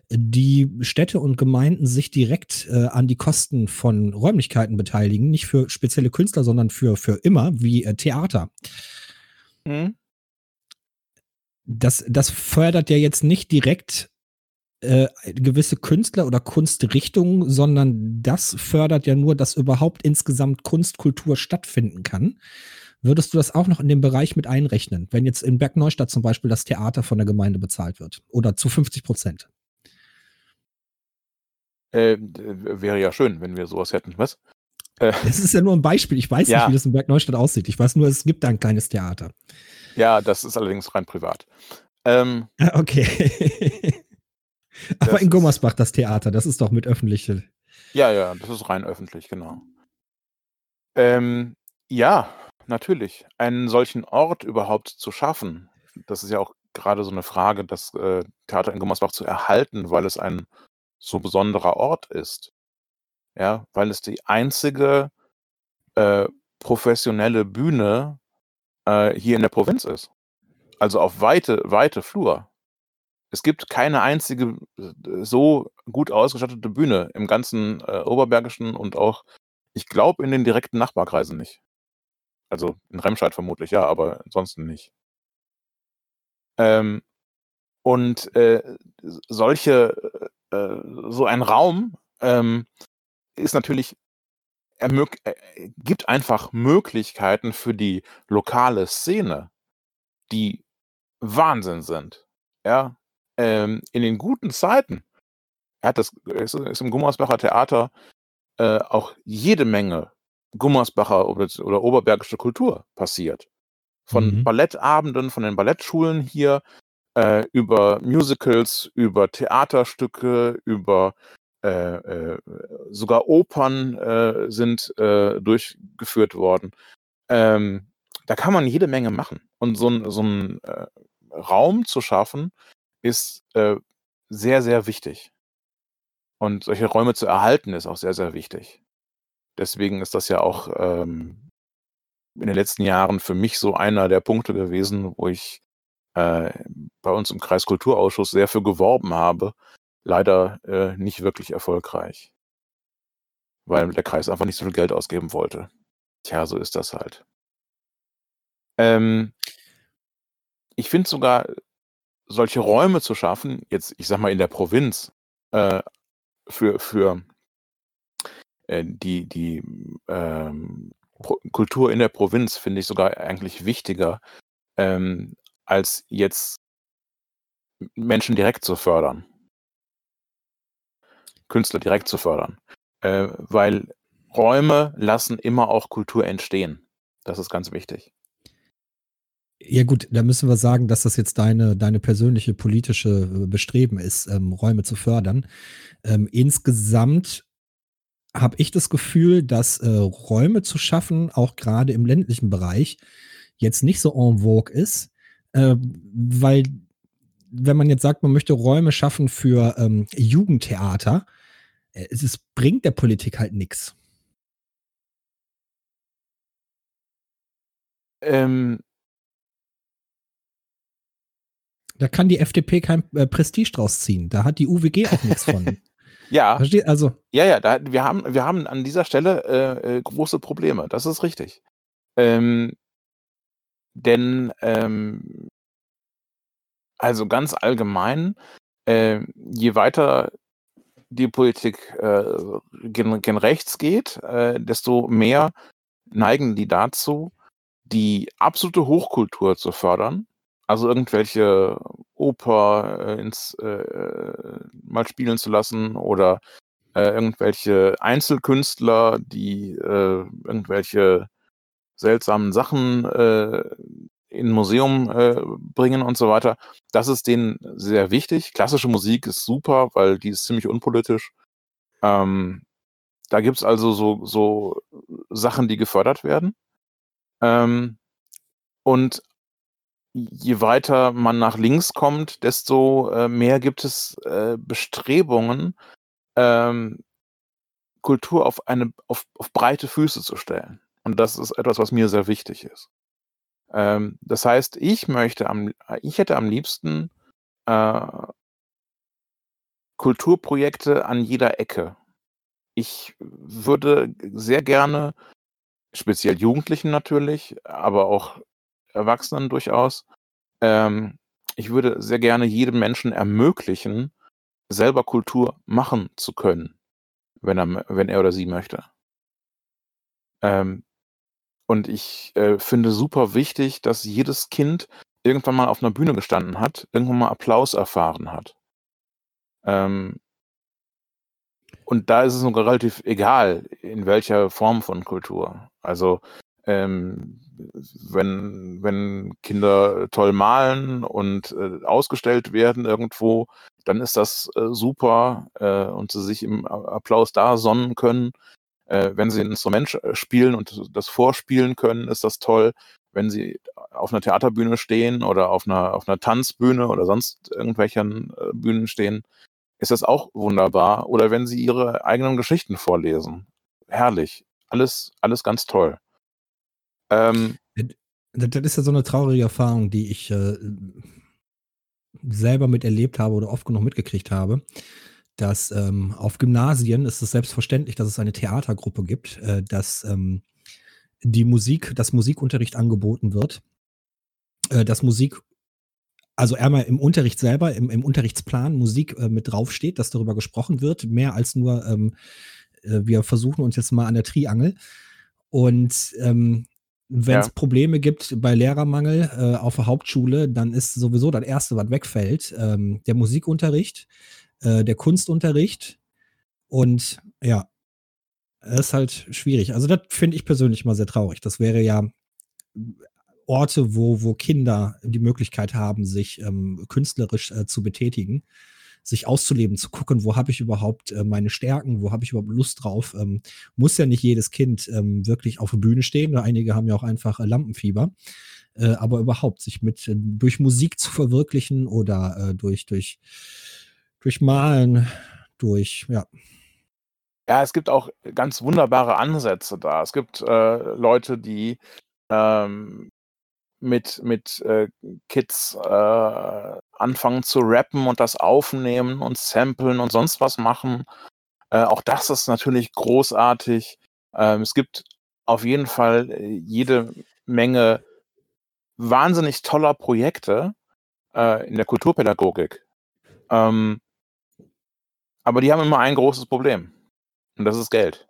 die Städte und Gemeinden sich direkt äh, an die Kosten von Räumlichkeiten beteiligen? Nicht für spezielle Künstler, sondern für, für immer, wie äh, Theater. hm? Das, das fördert ja jetzt nicht direkt äh, gewisse Künstler oder Kunstrichtungen, sondern das fördert ja nur, dass überhaupt insgesamt Kunstkultur stattfinden kann. Würdest du das auch noch in den Bereich mit einrechnen, wenn jetzt in Bergneustadt zum Beispiel das Theater von der Gemeinde bezahlt wird? Oder zu 50 Prozent? äh, wäre ja schön, wenn wir sowas hätten. Was? Äh, Das ist ja nur ein Beispiel. Ich weiß Ja. nicht, wie das in Bergneustadt aussieht. Ich weiß nur, es gibt da ein kleines Theater. ja, das ist allerdings rein privat. Ähm, Ah, Okay. Aber in Gummersbach das Theater, das ist doch mit öffentliche. ja, ja, das ist rein öffentlich, genau. Ähm, ja, natürlich. Einen solchen Ort überhaupt zu schaffen, das ist ja auch gerade so eine Frage, das äh, Theater in Gummersbach zu erhalten, weil es ein so besonderer Ort ist. Ja, weil es die einzige äh, professionelle Bühne äh, hier in der Provinz ist. Also auf weite, weite Flur. Es gibt keine einzige äh, so gut ausgestattete Bühne im ganzen äh, Oberbergischen und auch, ich glaube, in den direkten Nachbarkreisen nicht. Also in Remscheid vermutlich, ja, aber ansonsten nicht. Ähm, und äh, solche, äh, so ein Raum ähm, ist natürlich, äh, gibt einfach Möglichkeiten für die lokale Szene, die Wahnsinn sind. Ja, ähm, in den guten Zeiten hat das ist, ist im Gummersbacher Theater äh, auch jede Menge Gummersbacher oder, oberbergische Kultur passiert. Von Mhm. Ballettabenden, von den Ballettschulen hier, äh, über Musicals, über Theaterstücke, über äh, äh, sogar Opern äh, sind äh, durchgeführt worden. Ähm, da kann man jede Menge machen. Und so ein, so ein äh, Raum zu schaffen, ist sehr, sehr wichtig. Und solche Räume zu erhalten, ist auch sehr, sehr wichtig. Deswegen ist das ja auch ähm, in den letzten Jahren für mich so einer der Punkte gewesen, wo ich äh, bei uns im Kreiskulturausschuss sehr für geworben habe. Leider äh, nicht wirklich erfolgreich. Weil der Kreis einfach nicht so viel Geld ausgeben wollte. Tja, so ist das halt. Ähm, ich finde sogar, solche Räume zu schaffen, jetzt, ich sag mal, in der Provinz, äh, für, für die, die ähm, Kultur in der Provinz finde ich sogar eigentlich wichtiger, ähm, als jetzt Menschen direkt zu fördern. Künstler direkt zu fördern. Äh, weil Räume lassen immer auch Kultur entstehen. Das ist ganz wichtig. Ja gut, da müssen wir sagen, dass das jetzt deine, deine persönliche politische äh, Bestreben ist, ähm, Räume zu fördern. Ähm, insgesamt habe ich das Gefühl, dass äh, Räume zu schaffen, auch gerade im ländlichen Bereich, jetzt nicht so en vogue ist, äh, weil wenn man jetzt sagt, man möchte Räume schaffen für ähm, Jugendtheater, äh, es ist, bringt der Politik halt nichts. Ähm, Da kann die FDP kein äh, Prestige draus ziehen. Da hat die UWG auch nichts von. Ja, Versteht? Also, ja, ja, da, wir, haben, wir haben an dieser Stelle äh, äh, große Probleme. Das ist richtig. Ähm, denn, ähm, also ganz allgemein, äh, je weiter die Politik äh, gen, gen rechts geht, äh, desto mehr neigen die dazu, die absolute Hochkultur zu fördern. Also irgendwelche Oper äh, ins, äh, mal spielen zu lassen oder äh, irgendwelche Einzelkünstler, die äh, irgendwelche seltsamen Sachen äh, in ein Museum äh, bringen und so weiter. Das ist denen sehr wichtig. Klassische Musik ist super, weil die ist ziemlich unpolitisch. Ähm, da gibt's also so, so Sachen, die gefördert werden. Ähm, und je weiter man nach links kommt, desto äh, mehr gibt es äh, Bestrebungen, ähm, Kultur auf eine auf, auf breite Füße zu stellen. Und das ist etwas, was mir sehr wichtig ist. Ähm, das heißt, ich möchte am, ich hätte am liebsten äh, Kulturprojekte an jeder Ecke. Ich würde sehr gerne, speziell Jugendlichen natürlich, aber auch Erwachsenen durchaus, ähm, ich würde sehr gerne jedem Menschen ermöglichen, selber Kultur machen zu können, wenn er, wenn er oder sie möchte. Ähm, und ich äh, finde super wichtig, dass jedes Kind irgendwann mal auf einer Bühne gestanden hat, irgendwann mal Applaus erfahren hat. Ähm, und da ist es sogar relativ egal, in welcher Form von Kultur. Also ähm, wenn, wenn Kinder toll malen und äh, ausgestellt werden irgendwo, dann ist das äh, super äh, und sie sich im Applaus da sonnen können. Äh, wenn sie ein Instrument spielen und das vorspielen können, ist das toll. Wenn sie auf einer Theaterbühne stehen oder auf einer, auf einer Tanzbühne oder sonst irgendwelchen äh, Bühnen stehen, ist das auch wunderbar. Oder wenn sie ihre eigenen Geschichten vorlesen. Herrlich. Alles, alles ganz toll. Ähm, das, das ist ja so eine traurige Erfahrung, die ich äh, selber miterlebt habe oder oft genug mitgekriegt habe, dass ähm, auf Gymnasien ist es selbstverständlich, dass es eine Theatergruppe gibt, äh, dass ähm, die Musik, dass Musikunterricht angeboten wird, äh, dass Musik, also einmal im Unterricht selber, im, im Unterrichtsplan Musik äh, mit draufsteht, dass darüber gesprochen wird, mehr als nur, ähm, äh, wir versuchen uns jetzt mal an der Triangel. Und ähm, wenn es Ja. Probleme gibt bei Lehrermangel äh, auf der Hauptschule, dann ist sowieso das Erste, was wegfällt, ähm, der Musikunterricht, äh, der Kunstunterricht und ja, ist halt schwierig. Also das finde ich persönlich mal sehr traurig. Das wäre ja Orte, wo, wo Kinder die Möglichkeit haben, sich ähm, künstlerisch äh, zu betätigen, sich auszuleben, zu gucken, wo habe ich überhaupt äh, meine Stärken, wo habe ich überhaupt Lust drauf. Ähm, muss ja nicht jedes Kind ähm, wirklich auf der Bühne stehen. Einige haben ja auch einfach äh, Lampenfieber. Äh, aber überhaupt sich mit äh, durch Musik zu verwirklichen oder äh, durch, durch, durch Malen, durch, ja. Ja, es gibt auch ganz wunderbare Ansätze da. Es gibt äh, Leute, die ähm, mit, mit äh, Kids äh, anfangen zu rappen und das aufnehmen und samplen und sonst was machen. Äh, auch das ist natürlich großartig. Ähm, es gibt auf jeden Fall äh, jede Menge wahnsinnig toller Projekte äh, in der Kulturpädagogik. Ähm, aber die haben immer ein großes Problem. Und das ist Geld.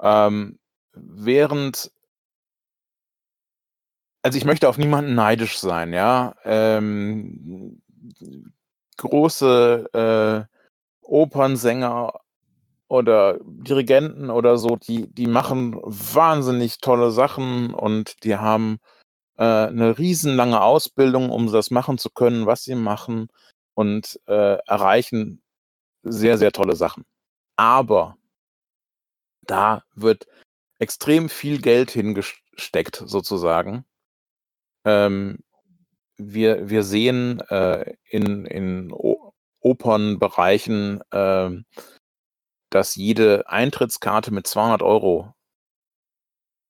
Ähm, während, also ich möchte auf niemanden neidisch sein, ja. Ähm, große äh, Opernsänger oder Dirigenten oder so, die, die machen wahnsinnig tolle Sachen und die haben äh, eine riesenlange Ausbildung, um das machen zu können, was sie machen und äh, erreichen sehr, sehr tolle Sachen. Aber da wird extrem viel Geld hingesteckt, sozusagen. Ähm, wir, wir sehen äh, in, in Opernbereichen, äh, dass jede Eintrittskarte mit 200 Euro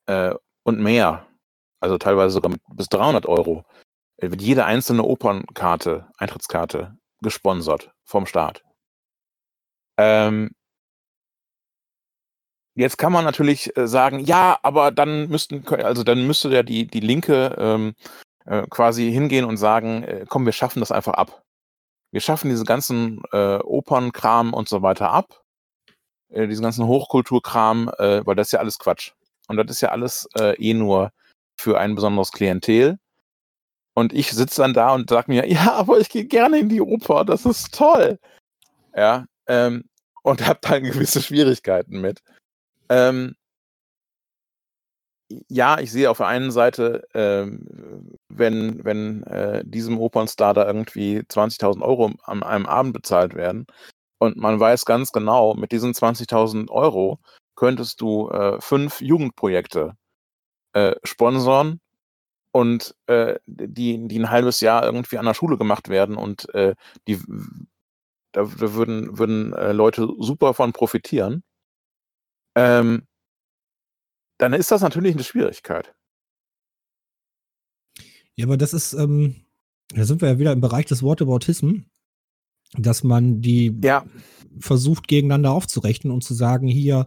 äh, und mehr, also teilweise sogar bis 300 Euro, äh, wird jede einzelne Opernkarte, Eintrittskarte gesponsert vom Staat. Ähm Jetzt kann man natürlich, äh, sagen: „Ja, aber dann müssten kö“ also, dann müsste ja die die Linke, ähm, äh, quasi hingehen und sagen: „Äh, komm, wir schaffen das einfach ab. Wir schaffen diese ganzen, äh, Opernkram und so weiter ab, äh, diesen ganzen Hochkulturkram, äh, weil das ist ja alles Quatsch. Und das ist ja alles, äh, eh nur für ein besonderes Klientel.“ Und ich sitze dann da und sage mir: „Ja, aber ich gehe gerne in die Oper, das ist toll.“ Ja, ähm, und habe dann gewisse Schwierigkeiten mit. Ähm ja, ich sehe auf der einen Seite, ähm, wenn wenn, äh, diesem Opernstar da irgendwie 20.000 Euro an einem Abend bezahlt werden und man weiß ganz genau, mit diesen 20.000 Euro könntest du, äh, 5 Jugendprojekte, äh, sponsern und, äh, die die 'n halbes Jahr irgendwie an der Schule gemacht werden und, äh, die da da würden würden, äh, Leute super von profitieren. Ähm dann ist das natürlich 'ne Schwierigkeit. Ja, aber das ist, ähm da sind wir ja wieder im Bereich des Whataboutism, dass man die Ja. versucht, gegeneinander aufzurechnen und zu sagen: „Hier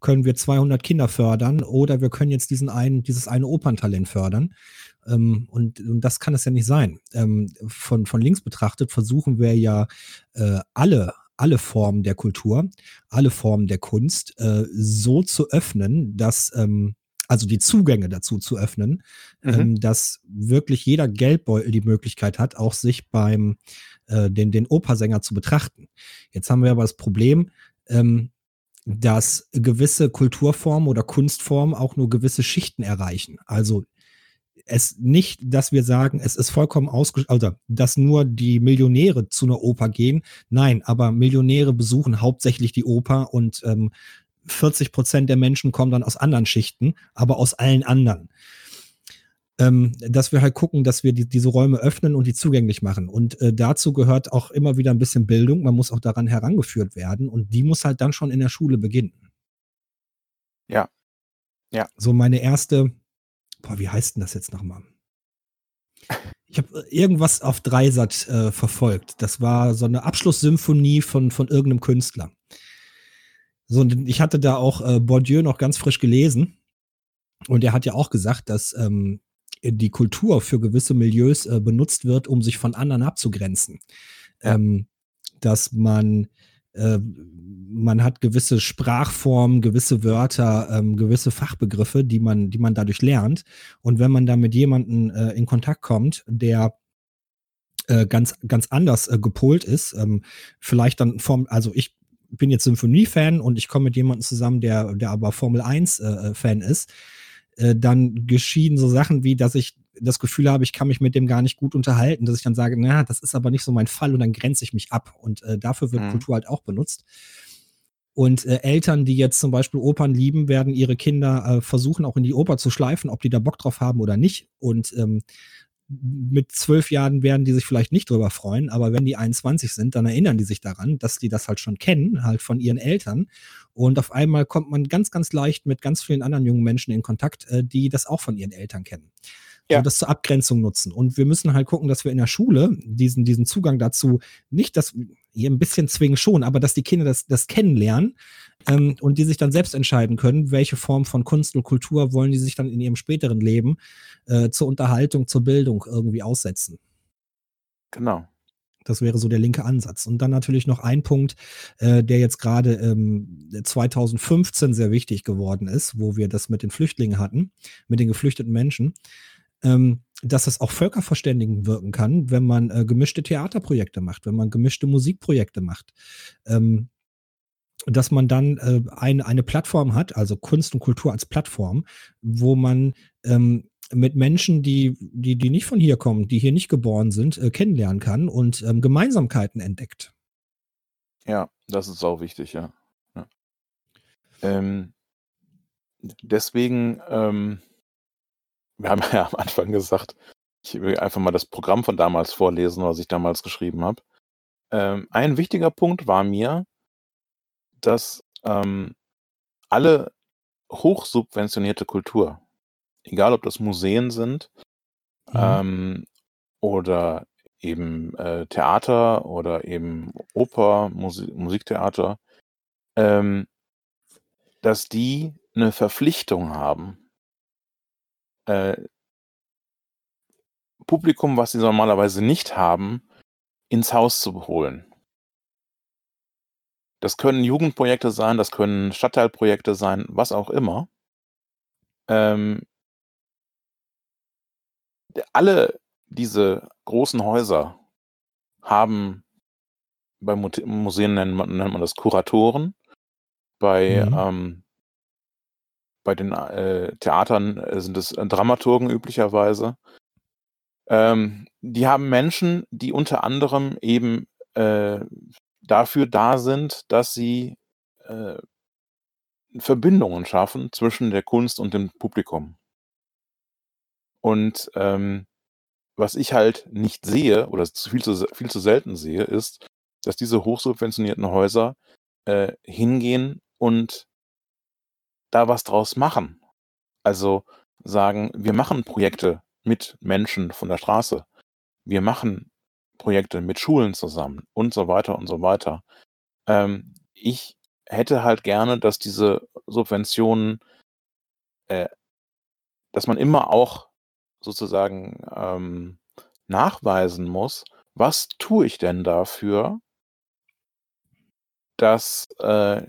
können wir 200 Kinder fördern oder wir können jetzt diesen einen dieses eine Operntalent fördern.“ Ähm, und und das kann es ja nicht sein. Ähm, von von links betrachtet versuchen wir ja, äh, alle alle Formen der Kultur, alle Formen der Kunst, äh, so zu öffnen, dass, ähm also, die Zugänge dazu zu öffnen, Mhm. ähm, dass wirklich jeder Geldbeutel die Möglichkeit hat, auch sich beim äh, den den Opernsänger zu betrachten. Jetzt haben wir aber das Problem, ähm, dass gewisse Kulturformen oder Kunstformen auch nur gewisse Schichten erreichen. Also, es nicht, dass wir sagen, es ist vollkommen ausgesch also, dass nur die Millionäre zu 'ner Oper gehen. Nein, aber Millionäre besuchen hauptsächlich die Oper und, ähm, 40 % der Menschen kommen dann aus anderen Schichten, aber aus allen anderen. Ähm, dass wir halt gucken, dass wir die diese Räume öffnen und die zugänglich machen. Und, äh, dazu gehört auch immer wieder 'n bisschen Bildung. Man muss auch daran herangeführt werden und die muss halt dann schon in der Schule beginnen. Ja. Ja. So meine erste boah, wie heißt 'n das jetzt noch mal? Ich habe irgendwas auf Dreisat, äh, verfolgt. Das war so 'ne Abschlusssymphonie von von irgend 'nem Künstler. So, und ich hatte da auch, äh, Bourdieu noch ganz frisch gelesen und der hat ja auch gesagt, dass, ähm, die Kultur für gewisse Milieus, äh, benutzt wird, um sich von anderen abzugrenzen. Ja. Ähm, dass man äh, man hat gewisse Sprachformen, gewisse Wörter, ähm, gewisse Fachbegriffe, die man die man dadurch lernt. Und wenn man dann mit jemandem, äh, in Kontakt kommt, der, äh, ganz ganz anders, äh, gepolt ist, ähm, vielleicht dann vom also, ich bin jetzt Sinfoniefan und ich komme mit jemandem zusammen, der der aber Formel 1, äh, äh, ist, dann geschehen so Sachen wie, dass ich das Gefühl habe, ich kann mich mit dem gar nicht gut unterhalten, dass ich dann sage: „Na, das ist aber nicht so mein Fall“, und dann grenze ich mich ab. Und, äh, dafür wird Mhm. Kultur halt auch benutzt. Und, äh, Eltern, die jetzt zum Beispiel Opern lieben, werden ihre Kinder, äh, versuchen, auch in die Oper zu schleifen, ob die da Bock drauf haben oder nicht. Und, ähm, mit 12 Jahren werden die sich vielleicht nicht drüber freuen, aber wenn die 21 sind, dann erinnern die sich daran, dass die das halt schon kennen, halt von ihren Eltern. Und auf einmal kommt man ganz, ganz leicht mit ganz vielen anderen jungen Menschen in Kontakt, äh, die das auch von ihren Eltern kennen. So Ja. das zur Abgrenzung nutzen. Und wir müssen halt gucken, dass wir in der Schule diesen diesen Zugang dazu nicht das ja, 'n bisschen zwingen schon, aber dass die Kinder das das kennenlernen, ähm, und die sich dann selbst entscheiden können, welche Form von Kunst und Kultur wollen die sich dann in ihrem späteren Leben, äh, zur Unterhaltung, zur Bildung irgendwie aussetzen. Genau. Das wäre so der linke Ansatz. Und dann natürlich noch ein Punkt, äh, der jetzt grade, ähm, 2015 sehr wichtig geworden ist, wo wir das mit den Flüchtlingen hatten, mit den geflüchteten Menschen, ähm, dass es auch völkerverständigend wirken kann, wenn man, äh, gemischte Theaterprojekte macht, wenn man gemischte Musikprojekte macht. Ähm, dass man dann, äh, ein eine Plattform hat, also Kunst und Kultur als Plattform, wo man, ähm, mit Menschen, die die die nicht von hier kommen, die hier nicht geboren sind, äh, kennenlernen kann und, ähm, Gemeinsamkeiten entdeckt. Ja, das ist auch wichtig, ja. Ja. Ähm, deswegen, ähm wir haben ja am Anfang gesagt, ich will einfach mal das Programm von damals vorlesen, was ich damals geschrieben habe. Ähm, ein wichtiger Punkt war mir dass, ähm, alle hochsubventionierte Kultur, egal ob das Museen sind, Mhm. ähm, oder eben, äh, Theater oder eben Oper, Musi Musiktheater, ähm, dass die eine Verpflichtung haben, äh Publikum, was sie normalerweise nicht haben, ins Haus zu holen. Das können Jugendprojekte sein, das können Stadtteilprojekte sein, was auch immer. Ähm alle diese großen Häuser haben bei Museen nennt man nennt man das Kuratoren. Bei, Mhm. ähm bei den, äh, Theatern, äh, sind es, äh, Dramaturgen üblicherweise. Ähm, die haben Menschen, die unter anderem eben, äh, dafür da sind, dass sie, äh, Verbindungen schaffen zwischen der Kunst und dem Publikum. Und, ähm, was ich halt nicht sehe oder viel zu viel zu selten sehe, ist, dass diese hochsubventionierten Häuser, äh, hingehen und da was draus machen. Also, sagen: „Wir machen Projekte mit Menschen von der Straße. Wir machen Projekte mit Schulen zusammen“ und so weiter und so weiter. Ähm, ich hätte halt gerne, dass diese Subventionen äh dass man immer auch sozusagen, ähm, nachweisen muss: „Was tue ich denn dafür“ dass, äh,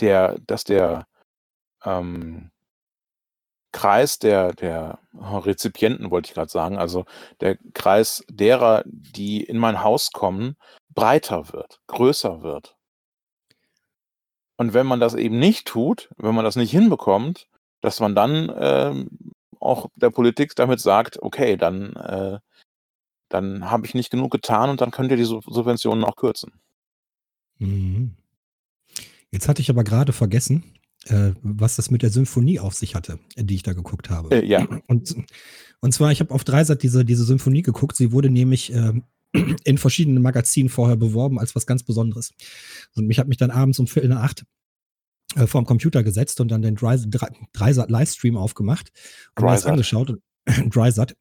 der dass der, ähm Kreis der der Rezipienten, wollte ich grad sagen, also der Kreis derer, die in mein Haus kommen, breiter wird, größer wird. Und wenn man das eben nicht tut, wenn man das nicht hinbekommt, dass man dann, ähm, auch der Politik damit sagt: „Okay, dann äh, dann habe ich nicht genug getan und dann könnt ihr die Sub Subventionen auch kürzen.“ Mhm. Jetzt hatte ich aber grade vergessen, äh, was das mit der Symphonie auf sich hatte, die ich da geguckt habe. Äh, ja. Und und zwar, ich habe auf Dreisat diese diese Symphonie geguckt. Sie wurde nämlich, ähm, in verschiedenen Magazinen vorher beworben als was ganz Besonderes. Und ich habe mich dann abends um 7:45, äh, vorm Computer gesetzt und dann den Dreis Drei Dreisat Livestream aufgemacht und mir das angeschaut Dreisat.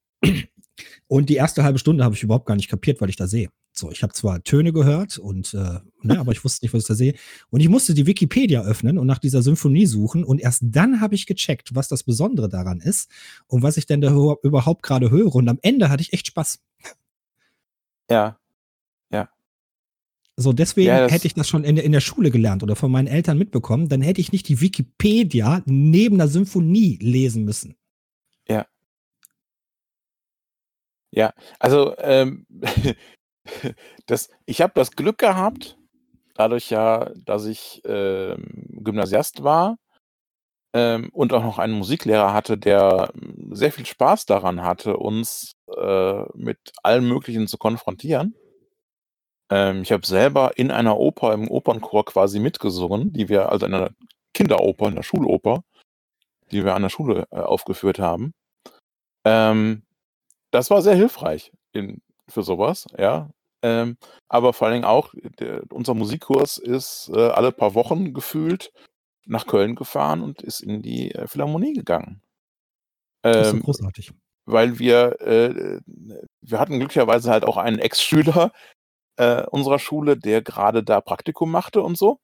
Und die erste 1/2 Stunde habe ich überhaupt gar nicht kapiert, was ich da sehe. So, ich habe zwar Töne gehört und, äh ne, aber ich wusste nicht, was ich da sehe. Und ich musste die Wikipedia öffnen und nach dieser Symphonie suchen und erst dann habe ich gecheckt, was das Besondere daran ist und was ich denn da überhaupt grade höre. Und am Ende hatte ich echt Spaß. Ja. Ja. So, deswegen Ja, hätte ich das schon in der in der Schule gelernt oder von meinen Eltern mitbekommen, dann hätte ich nicht die Wikipedia neben 'ner Symphonie lesen müssen. Ja. Ja, also, ähm, das ich habe das Glück gehabt, dadurch ja, dass ich, ähm, Gymnasiast war, ähm, und auch noch einen Musiklehrer hatte, der, hm, sehr viel Spaß daran hatte, uns, äh, mit allem Möglichen zu konfrontieren. Ähm, ich habe selber in einer Oper im Opernchor quasi mitgesungen, die wir also in einer Kinderoper, in der Schuloper, die wir an der Schule, äh, aufgeführt haben. Ähm, das war sehr hilfreich in für so was, ja. Ähm, aber vor allen Dingen auch, der unser Musikkurs ist, äh, alle paar Wochen gefühlt nach Köln gefahren und ist in die, äh, Philharmonie gegangen. Das ist Ähm, großartig. weil wir, äh, wir hatten glücklicherweise halt auch einen Ex-Schüler, äh, unserer Schule, der grade da Praktikum machte und so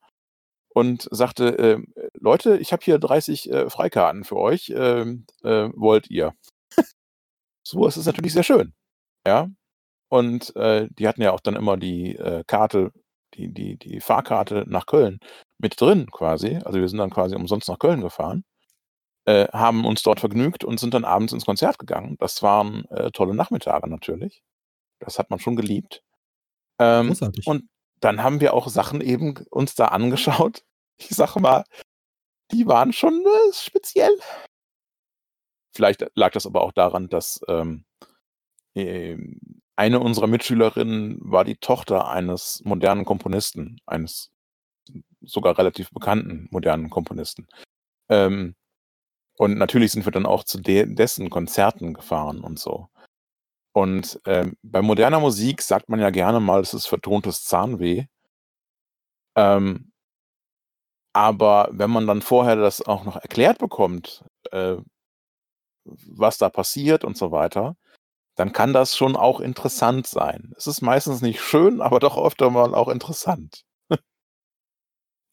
und sagte: „Ähm, Leute, ich habe hier 30, äh, Freikarten für euch, ähm, äh, wollt ihr?“ So ist natürlich sehr schön, ja? Und, äh, die hatten ja auch dann immer die, äh, Karte die die die Fahrkarte nach Köln mit drin quasi. Also, wir sind dann quasi umsonst nach Köln gefahren, äh, haben uns dort vergnügt und sind dann abends ins Konzert gegangen. Das waren, äh, tolle Nachmittage natürlich. Das hat man schon geliebt. Ähm, Großartig. und dann haben wir auch Sachen eben uns da angeschaut. Ich sage mal, die waren schon, äh, speziell. Vielleicht lag das aber auch daran, dass, ähm, ähm, eine unserer Mitschülerinnen war die Tochter eines modernen Komponisten, eines sogar relativ bekannten modernen Komponisten. Ähm, und natürlich sind wir dann auch zu de dessen Konzerten gefahren und so. Und, ähm, bei moderner Musik sagt man ja gerne mal, es ist vertontes Zahnweh. Ähm aber wenn man dann vorher das auch noch erklärt bekommt, äh, was da passiert und so weiter, dann kann das schon auch interessant sein. Es ist meistens nicht schön, aber doch öfter mal auch interessant.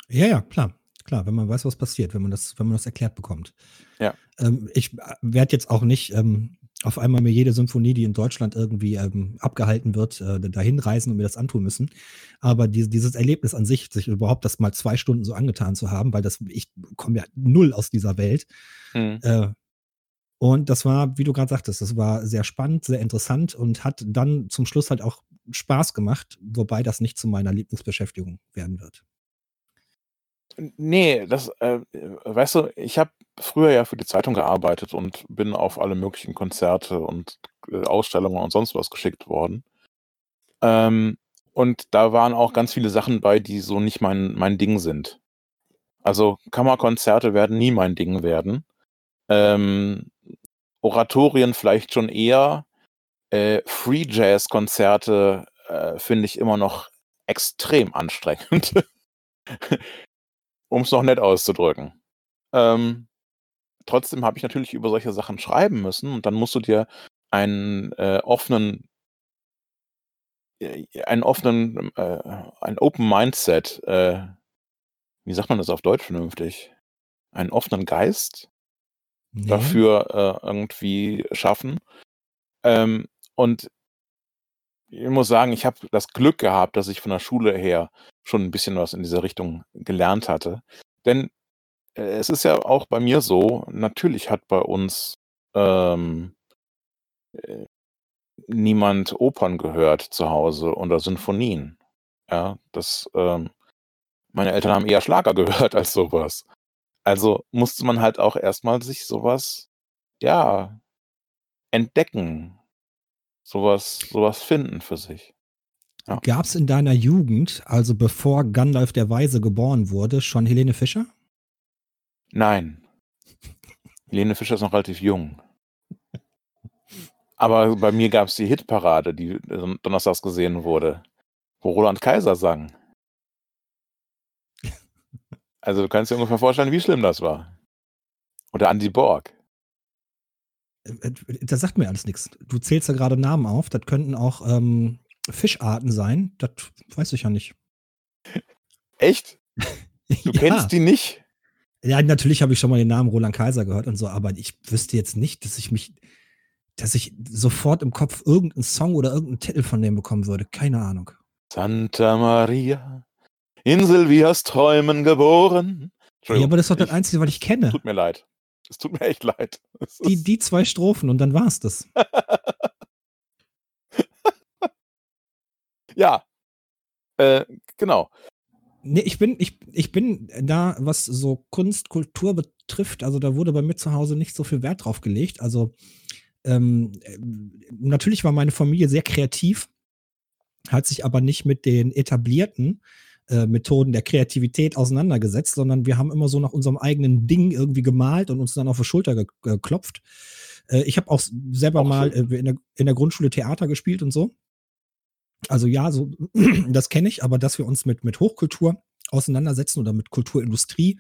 Ja, ja, klar. Klar, wenn man weiß, was passiert, wenn man das, wenn man das erklärt bekommt. Ja. Ähm, ich werde jetzt auch nicht ähm, auf einmal mir jede Symphonie, die in Deutschland irgendwie ähm, abgehalten wird, äh, dahin reisen und mir das antun müssen. Aber die, dieses Erlebnis an sich, sich überhaupt das mal zwei Stunden so angetan zu haben, weil das, ich komme ja null aus dieser Welt. Mhm. Äh, und das war, wie du gerade sagtest, das war sehr spannend, sehr interessant und hat dann zum Schluss halt auch Spaß gemacht, wobei das nicht zu meiner Lieblingsbeschäftigung werden wird. Nee, das, äh, weißt du, ich habe früher ja für die Zeitung gearbeitet und bin auf alle möglichen Konzerte und äh, Ausstellungen und sonst was geschickt worden. Ähm, und da waren auch ganz viele Sachen bei, die so nicht mein, mein Ding sind. Also Kammerkonzerte werden nie mein Ding werden. Ähm, Oratorien vielleicht schon eher. Äh, Free Jazz-Konzerte äh, finde ich immer noch extrem anstrengend. um es noch nett auszudrücken. Ähm, trotzdem habe ich natürlich über solche Sachen schreiben müssen und dann musst du dir einen äh, offenen äh, einen offenen äh, ein Open Mindset äh, wie sagt man das auf Deutsch vernünftig? Einen offenen Geist Nee. dafür äh, irgendwie schaffen. Ähm, und ich muss sagen, ich habe das Glück gehabt, dass ich von der Schule her schon ein bisschen was in dieser Richtung gelernt hatte. Denn äh, es ist ja auch bei mir so, natürlich hat bei uns ähm, äh, niemand Opern gehört zu Hause oder Sinfonien. Ja, das, ähm, meine Eltern haben eher Schlager gehört als sowas. Also musste man halt auch erstmal sich sowas, ja, entdecken, sowas, sowas finden für sich. Ja. Gab es in deiner Jugend, also bevor Gandalf der Weise geboren wurde, schon Helene Fischer? Nein. Helene Fischer ist noch relativ jung. Aber bei mir gab es die Hitparade, die don- donnerstags gesehen wurde, wo Roland Kaiser sang. Also du kannst dir ungefähr vorstellen, wie schlimm das war. Oder Andy Borg. Äh, äh, Das sagt mir alles nichts. Du zählst ja gerade Namen auf. Das könnten auch ähm, Fischarten sein. Das weiß ich ja nicht. Echt? Du ja. kennst die nicht? Ja, natürlich habe ich schon mal den Namen Roland Kaiser gehört und so, aber ich wüsste jetzt nicht, dass ich mich, dass ich sofort im Kopf irgendeinen Song oder irgendeinen Titel von dem bekommen würde. Keine Ahnung. Santa Maria, in Silvias Träumen geboren. Ja, aber das ist doch das ich- Einzige, was ich kenne. Tut mir leid. Es tut mir echt leid. Es Die, die zwei Strophen und dann war's das. ja. Äh, genau. Nee, ich bin, ich, ich bin da, was so Kunst, Kultur betrifft, also da wurde bei mir zu Hause nicht so viel Wert drauf gelegt. Also ähm, äh, natürlich war meine Familie sehr kreativ, hat sich aber nicht mit den etablierten äh, Methoden der Kreativität auseinandergesetzt, sondern wir haben immer so nach unserem eigenen Ding irgendwie gemalt und uns dann auf die Schulter ge geklopft. Äh, ich habe auch selber Auch mal äh, in, der, in der Grundschule Theater gespielt und so. Also ja, so, das kenne ich, aber dass wir uns mit, mit Hochkultur auseinandersetzen oder mit Kulturindustrie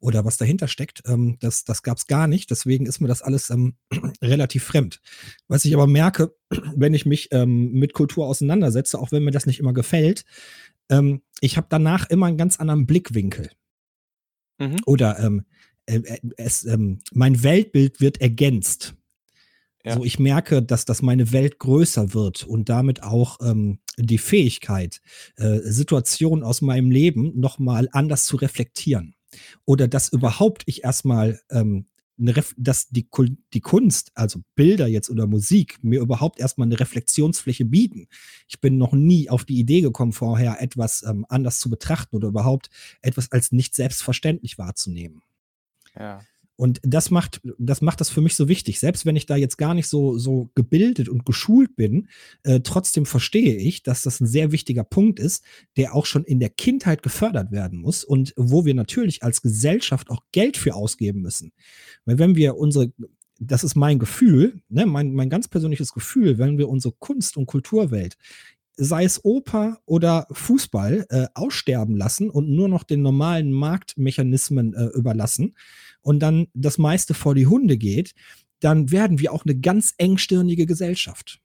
oder was dahinter steckt, ähm, das, das gab es gar nicht. Deswegen ist mir das alles ähm, relativ fremd. Was ich aber merke, wenn ich mich ähm, mit Kultur auseinandersetze, auch wenn mir das nicht immer gefällt, ähm, ich habe danach immer einen ganz anderen Blickwinkel. Mhm. Oder ähm, äh, äh, es, ähm, mein Weltbild wird ergänzt. Ja. So, ich merke, dass, dass meine Welt größer wird und damit auch ähm, die Fähigkeit, äh, Situationen aus meinem Leben nochmal anders zu reflektieren. Oder dass überhaupt ich erstmal, ähm, dass die, die Kunst, also Bilder jetzt oder Musik, mir überhaupt erstmal eine Reflexionsfläche bieten. Ich bin noch nie auf die Idee gekommen, vorher etwas ähm, anders zu betrachten oder überhaupt etwas als nicht selbstverständlich wahrzunehmen. Ja. Und das macht, das macht das für mich so wichtig. Selbst wenn ich da jetzt gar nicht so, so gebildet und geschult bin, äh, trotzdem verstehe ich, dass das ein sehr wichtiger Punkt ist, der auch schon in der Kindheit gefördert werden muss und wo wir natürlich als Gesellschaft auch Geld für ausgeben müssen. Weil wenn wir unsere, das ist mein Gefühl, ne, mein, mein ganz persönliches Gefühl, wenn wir unsere Kunst- und Kulturwelt sei es Oper oder Fußball, äh, aussterben lassen und nur noch den normalen Marktmechanismen äh, überlassen und dann das meiste vor die Hunde geht, dann werden wir auch eine ganz engstirnige Gesellschaft.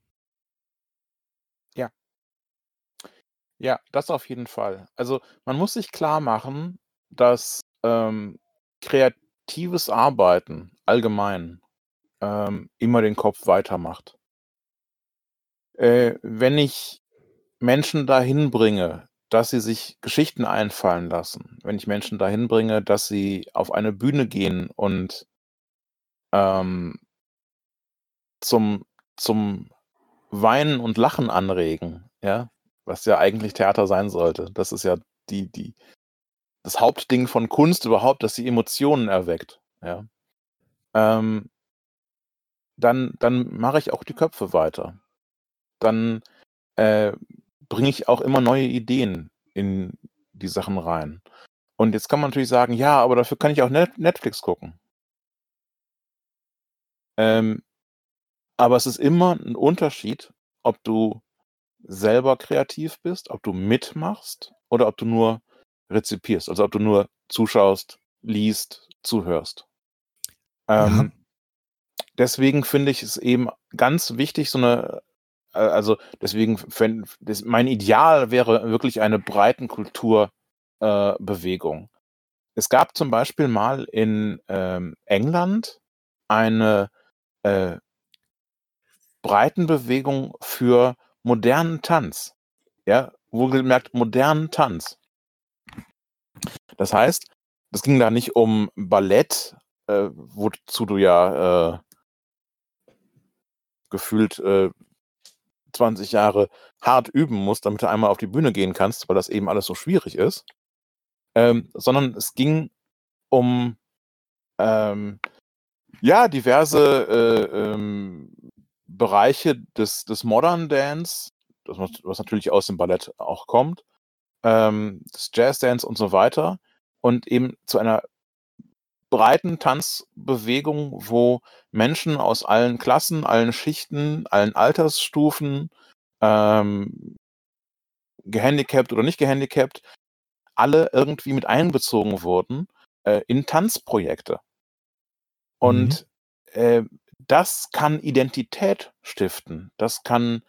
Ja, das auf jeden Fall. Also man muss sich klar machen, dass ähm, kreatives Arbeiten allgemein ähm, immer den Kopf weitermacht. Äh, wenn ich Menschen dahin bringe, dass sie sich Geschichten einfallen lassen, wenn ich Menschen dahin bringe, dass sie auf eine Bühne gehen und ähm, zum, zum Weinen und Lachen anregen, ja, was ja eigentlich Theater sein sollte. Das ist ja die, die, das Hauptding von Kunst überhaupt, dass sie Emotionen erweckt, ja. Ähm, dann, dann mache ich auch die Köpfe weiter. Dann äh, bringe ich auch immer neue Ideen in die Sachen rein. Und jetzt kann man natürlich sagen, ja, aber dafür kann ich auch Net Netflix gucken. Ähm, aber es ist immer ein Unterschied, ob du selber kreativ bist, ob du mitmachst oder ob du nur rezipierst, also ob du nur zuschaust, liest, zuhörst. Ähm, ja. Deswegen finde ich es eben ganz wichtig, so eine, also deswegen, wenn, das, mein Ideal wäre wirklich eine Breitenkulturbewegung. Äh, es gab zum Beispiel mal in ähm, England eine äh, Breitenbewegung für modernen Tanz. Ja, wohlgemerkt modernen Tanz. Das heißt, es ging da nicht um Ballett, äh, wozu du ja äh, gefühlt äh, 20 Jahre hart üben musst, damit du einmal auf die Bühne gehen kannst, weil das eben alles so schwierig ist. Ähm, sondern es ging um ähm, ja diverse äh, ähm, Bereiche des, des Modern Dance, das, was natürlich aus dem Ballett auch kommt, ähm, des Jazzdance und so weiter und eben zu einer breiten Tanzbewegung, wo Menschen aus allen Klassen, allen Schichten, allen Altersstufen, ähm, gehandicapt oder nicht gehandicapt, alle irgendwie mit einbezogen wurden äh, in Tanzprojekte. Und mhm. äh, das kann Identität stiften, das kann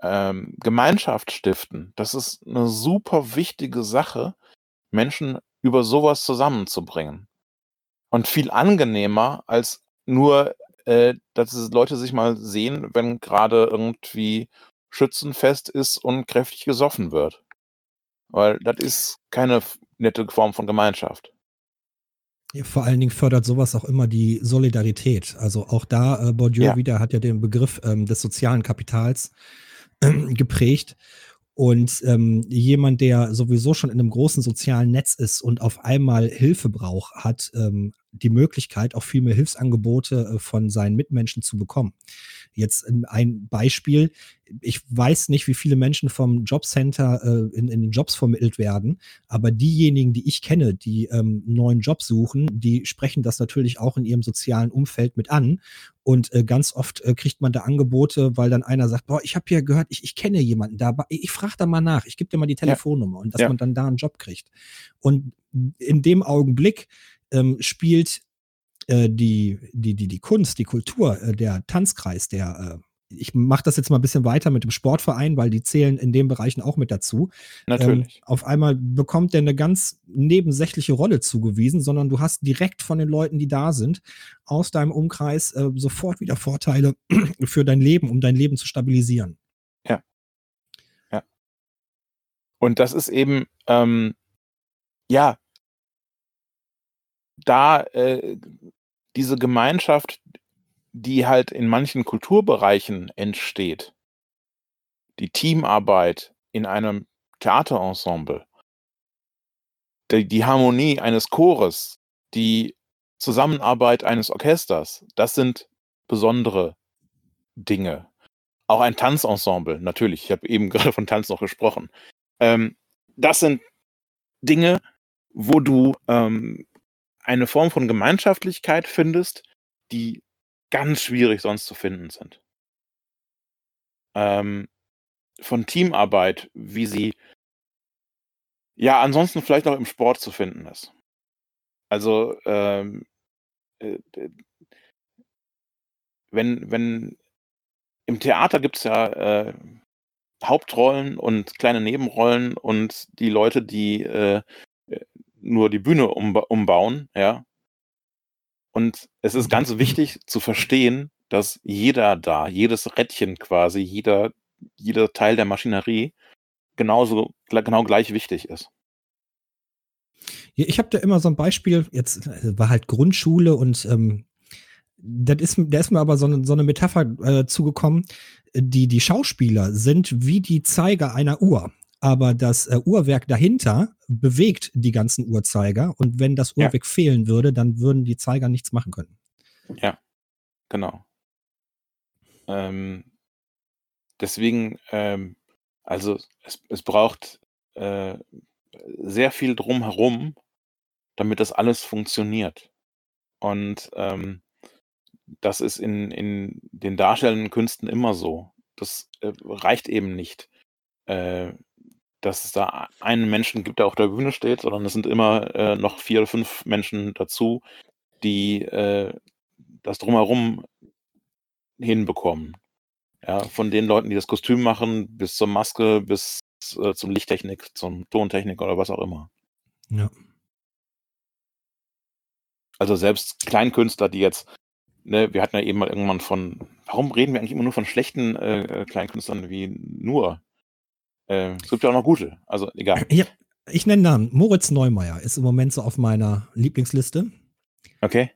ähm, Gemeinschaft stiften. Das ist eine super wichtige Sache, Menschen über sowas zusammenzubringen. Und viel angenehmer als nur, äh, dass Leute sich mal sehen, wenn gerade irgendwie Schützenfest ist und kräftig gesoffen wird. Weil das ist keine nette Form von Gemeinschaft. Vor allen Dingen fördert sowas auch immer die Solidarität. Also auch da, äh, Bourdieu ja. wieder hat ja den Begriff ähm, des sozialen Kapitals äh, geprägt. Und ähm, jemand, der sowieso schon in einem großen sozialen Netz ist und auf einmal Hilfe braucht, hat ähm, die Möglichkeit, auch viel mehr Hilfsangebote äh, von seinen Mitmenschen zu bekommen. Jetzt ein Beispiel. Ich weiß nicht, wie viele Menschen vom Jobcenter äh, in, in den Jobs vermittelt werden, aber diejenigen, die ich kenne, die ähm, neuen Job suchen, die sprechen das natürlich auch in ihrem sozialen Umfeld mit an. Und äh, ganz oft äh, kriegt man da Angebote, weil dann einer sagt, boah, ich habe hier gehört, ich, ich kenne jemanden da, ich frage da mal nach, ich gebe dir mal die Telefonnummer ja. und dass ja. man dann da einen Job kriegt. Und in dem Augenblick ähm, spielt die, die, die, die Kunst, die Kultur, äh, der Tanzkreis, der äh, ich mache das jetzt mal ein bisschen weiter mit dem Sportverein, weil die zählen in den Bereichen auch mit dazu. Natürlich. Ähm, auf einmal bekommt der eine ganz nebensächliche Rolle zugewiesen, sondern du hast direkt von den Leuten, die da sind, aus deinem Umkreis äh, sofort wieder Vorteile für dein Leben, um dein Leben zu stabilisieren. Ja. Ja. Und das ist eben, ähm, ja, da äh, diese Gemeinschaft, die halt in manchen Kulturbereichen entsteht, die Teamarbeit in einem Theaterensemble, die, die Harmonie eines Chores, die Zusammenarbeit eines Orchesters, das sind besondere Dinge. Auch ein Tanzensemble, natürlich. Ich habe eben gerade von Tanz noch gesprochen. Ähm, das sind Dinge, wo du ähm, eine Form von Gemeinschaftlichkeit findest, die ganz schwierig sonst zu finden sind. Ähm, von Teamarbeit, wie sie ja ansonsten vielleicht auch im Sport zu finden ist. Also ähm, äh, wenn, wenn im Theater gibt es ja äh, Hauptrollen und kleine Nebenrollen und die Leute, die äh, nur die Bühne umba umbauen, ja. Und es ist ganz wichtig zu verstehen, dass jeder da, jedes Rädchen quasi, jeder jeder Teil der Maschinerie genauso genau gleich wichtig ist. Ich habe da immer so ein Beispiel, jetzt äh, war halt Grundschule und ähm, das ist, da ist mir aber so eine, so eine Metapher äh, zugekommen. Die, die Schauspieler sind wie die Zeiger einer Uhr aber das äh, Uhrwerk dahinter bewegt die ganzen Uhrzeiger und wenn das Uhrwerk ja. fehlen würde, dann würden die Zeiger nichts machen können. Ja, genau. Ähm, deswegen, ähm, also es, es braucht äh, sehr viel drumherum, damit das alles funktioniert. Und ähm, das ist in, in den darstellenden Künsten immer so. Das äh, reicht eben nicht. Äh, dass es da einen Menschen gibt, der auf der Bühne steht, sondern es sind immer äh, noch vier oder fünf Menschen dazu, die äh, das drumherum hinbekommen. Ja, von den Leuten, die das Kostüm machen, bis zur Maske, bis äh, zum Lichttechnik, zum Tontechnik oder was auch immer. Ja. Also selbst Kleinkünstler, die jetzt, ne, wir hatten ja eben mal irgendwann von, warum reden wir eigentlich immer nur von schlechten äh, Kleinkünstlern wie nur? Äh, es gibt ja auch noch gute, also egal. Ja, ich nenne Namen. Moritz Neumeier ist im Moment so auf meiner Lieblingsliste. Okay.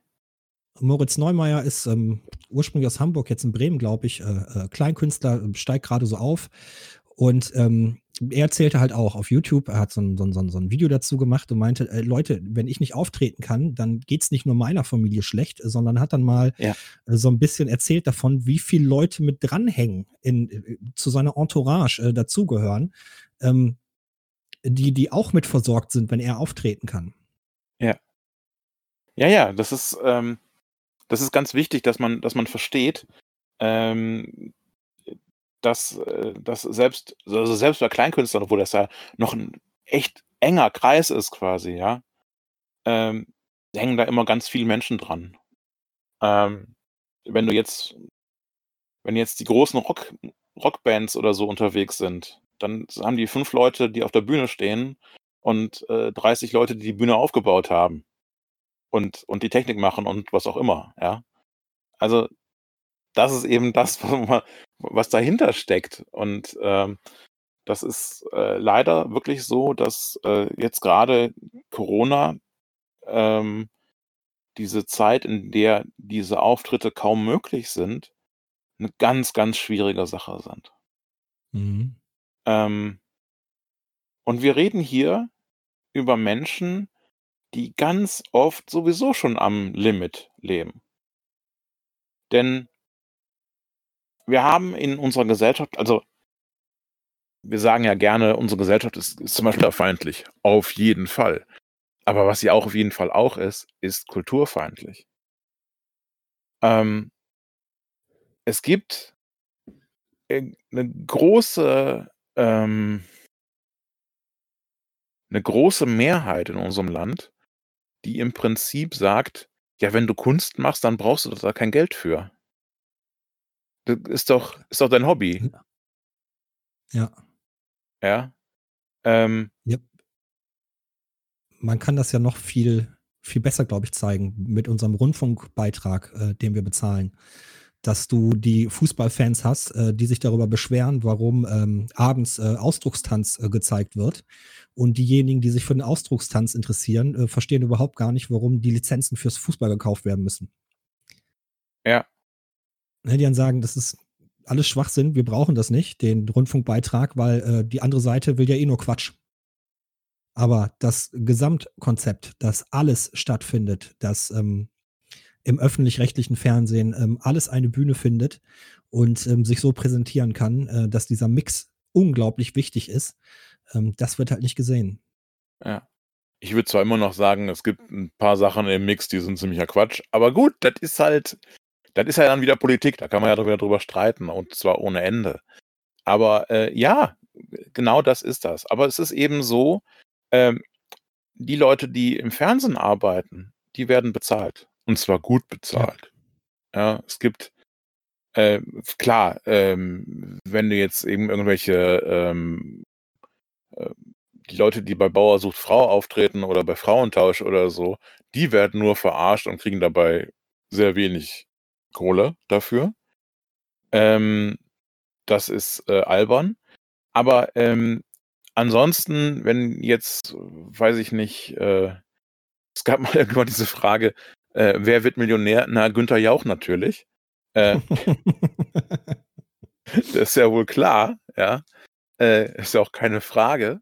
Moritz Neumeier ist ähm, ursprünglich aus Hamburg, jetzt in Bremen, glaube ich, äh, äh, Kleinkünstler, steigt gerade so auf. Und ähm, er erzählte halt auch auf YouTube, er hat so ein, so ein, so ein Video dazu gemacht und meinte, äh, Leute, wenn ich nicht auftreten kann, dann geht es nicht nur meiner Familie schlecht, sondern hat dann mal ja. äh, so ein bisschen erzählt davon, wie viele Leute mit dranhängen, in, äh, zu seiner Entourage äh, dazugehören, ähm, die, die auch mit versorgt sind, wenn er auftreten kann. Ja. Ja, ja, das ist, ähm, das ist ganz wichtig, dass man, dass man versteht, ähm, dass, äh, dass selbst, also selbst bei Kleinkünstlern, obwohl das ja noch ein echt enger Kreis ist quasi, ja, ähm, hängen da immer ganz viele Menschen dran. Ähm, wenn du jetzt, wenn jetzt die großen Rock, Rockbands oder so unterwegs sind, dann haben die fünf Leute, die auf der Bühne stehen und äh, 30 Leute, die die Bühne aufgebaut haben und, und die Technik machen und was auch immer, ja. Also das ist eben das, was dahinter steckt. Und ähm, das ist äh, leider wirklich so, dass äh, jetzt gerade Corona ähm, diese Zeit, in der diese Auftritte kaum möglich sind, eine ganz, ganz schwierige Sache sind. Mhm. Ähm, und wir reden hier über Menschen, die ganz oft sowieso schon am Limit leben. Denn wir haben in unserer Gesellschaft, also wir sagen ja gerne, unsere Gesellschaft ist, ist zum Beispiel feindlich. Auf jeden Fall. Aber was sie auch auf jeden Fall auch ist, ist kulturfeindlich. Ähm, es gibt äh, eine große, ähm, eine große Mehrheit in unserem Land, die im Prinzip sagt, ja, wenn du Kunst machst, dann brauchst du da kein Geld für. Ist doch ist doch dein Hobby. Ja. Ja. Ähm Jep. Man kann das ja noch viel viel besser, glaube ich, zeigen mit unserem Rundfunkbeitrag, äh, den wir bezahlen. Dass du die Fußballfans hast, äh, die sich darüber beschweren, warum ähm, abends äh, Ausdruckstanz äh, gezeigt wird. Und diejenigen, die sich für den Ausdruckstanz interessieren, äh, verstehen überhaupt gar nicht, warum die Lizenzen fürs Fußball gekauft werden müssen. Ja, ne, die dann sagen, das ist alles Schwachsinn, wir brauchen das nicht, den Rundfunkbeitrag, weil äh, die andere Seite will ja eh nur Quatsch. Aber das Gesamtkonzept, dass alles stattfindet, dass ähm, im öffentlich-rechtlichen Fernsehen ähm, alles eine Bühne findet und ähm, sich so präsentieren kann, äh, dass dieser Mix unglaublich wichtig ist, ähm, das wird halt nicht gesehen. Ja. Ich würde zwar immer noch sagen, es gibt ein paar Sachen im Mix, die sind ziemlicher Quatsch, aber gut, das ist halt, das ist ja dann wieder Politik, da kann man ja wieder drüber streiten und zwar ohne Ende. Aber äh, ja, genau das ist das. Aber es ist eben so, ähm, die Leute, die im Fernsehen arbeiten, die werden bezahlt. Und zwar gut bezahlt. Ja, ja es gibt, äh, klar, ähm, wenn du jetzt eben irgendwelche ähm, äh, die Leute, die bei Bauer sucht Frau auftreten oder bei Frauentausch oder so, die werden nur verarscht und kriegen dabei sehr wenig Kohle dafür. Ähm, das ist äh, albern. Aber ähm, ansonsten, wenn jetzt, weiß ich nicht, äh, es gab mal irgendwann diese Frage, äh, wer wird Millionär? Na, Günther Jauch natürlich. Äh, das ist ja wohl klar, ja. Äh, ist ja auch keine Frage.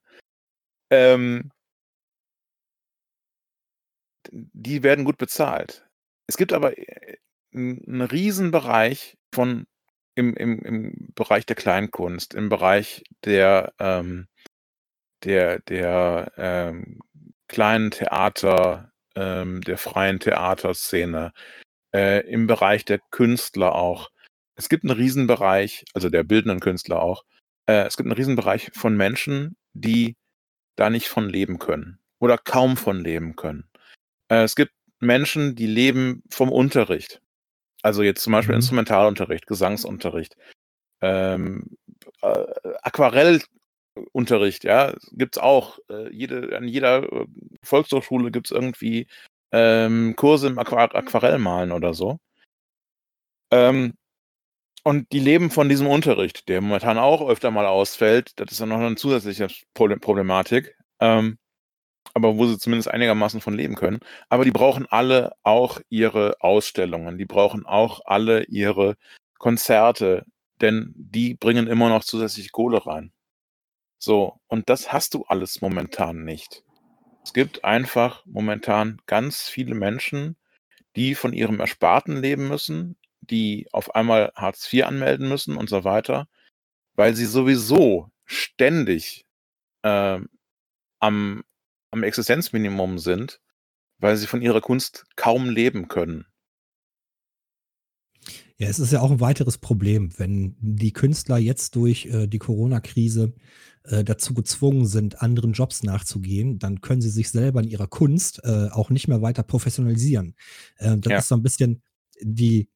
Ähm, die werden gut bezahlt. Es gibt aber äh, einen Riesenbereich von im, im, im Bereich der Kleinkunst, im Bereich der, ähm, der, der ähm, kleinen Theater, ähm, der freien Theaterszene, äh, im Bereich der Künstler auch. Es gibt einen Riesenbereich, also der bildenden Künstler auch, äh, es gibt einen Riesenbereich von Menschen, die da nicht von leben können oder kaum von leben können. Äh, es gibt Menschen, die leben vom Unterricht. Also jetzt zum Beispiel Mhm. Instrumentalunterricht, Gesangsunterricht, ähm, äh, Aquarellunterricht, ja, gibt's auch. Äh, jede, an jeder äh, Volkshochschule gibt's irgendwie ähm, Kurse im Aqua Aquarellmalen oder so. Ähm, und die leben von diesem Unterricht, der momentan auch öfter mal ausfällt. Das ist dann noch eine zusätzliche Problem Problematik. Ähm, aber wo sie zumindest einigermaßen von leben können. Aber die brauchen alle auch ihre Ausstellungen, die brauchen auch alle ihre Konzerte, denn die bringen immer noch zusätzlich Kohle rein. So, und das hast du alles momentan nicht. Es gibt einfach momentan ganz viele Menschen, die von ihrem Ersparten leben müssen, die auf einmal Hartz IV anmelden müssen und so weiter, weil sie sowieso ständig ähm, am, am Existenzminimum sind, weil sie von ihrer Kunst kaum leben können. Ja, es ist ja auch ein weiteres Problem, wenn die Künstler jetzt durch äh, die Corona-Krise äh, dazu gezwungen sind, anderen Jobs nachzugehen, dann können sie sich selber in ihrer Kunst äh, auch nicht mehr weiter professionalisieren. Äh, das Ja. ist so ein bisschen die,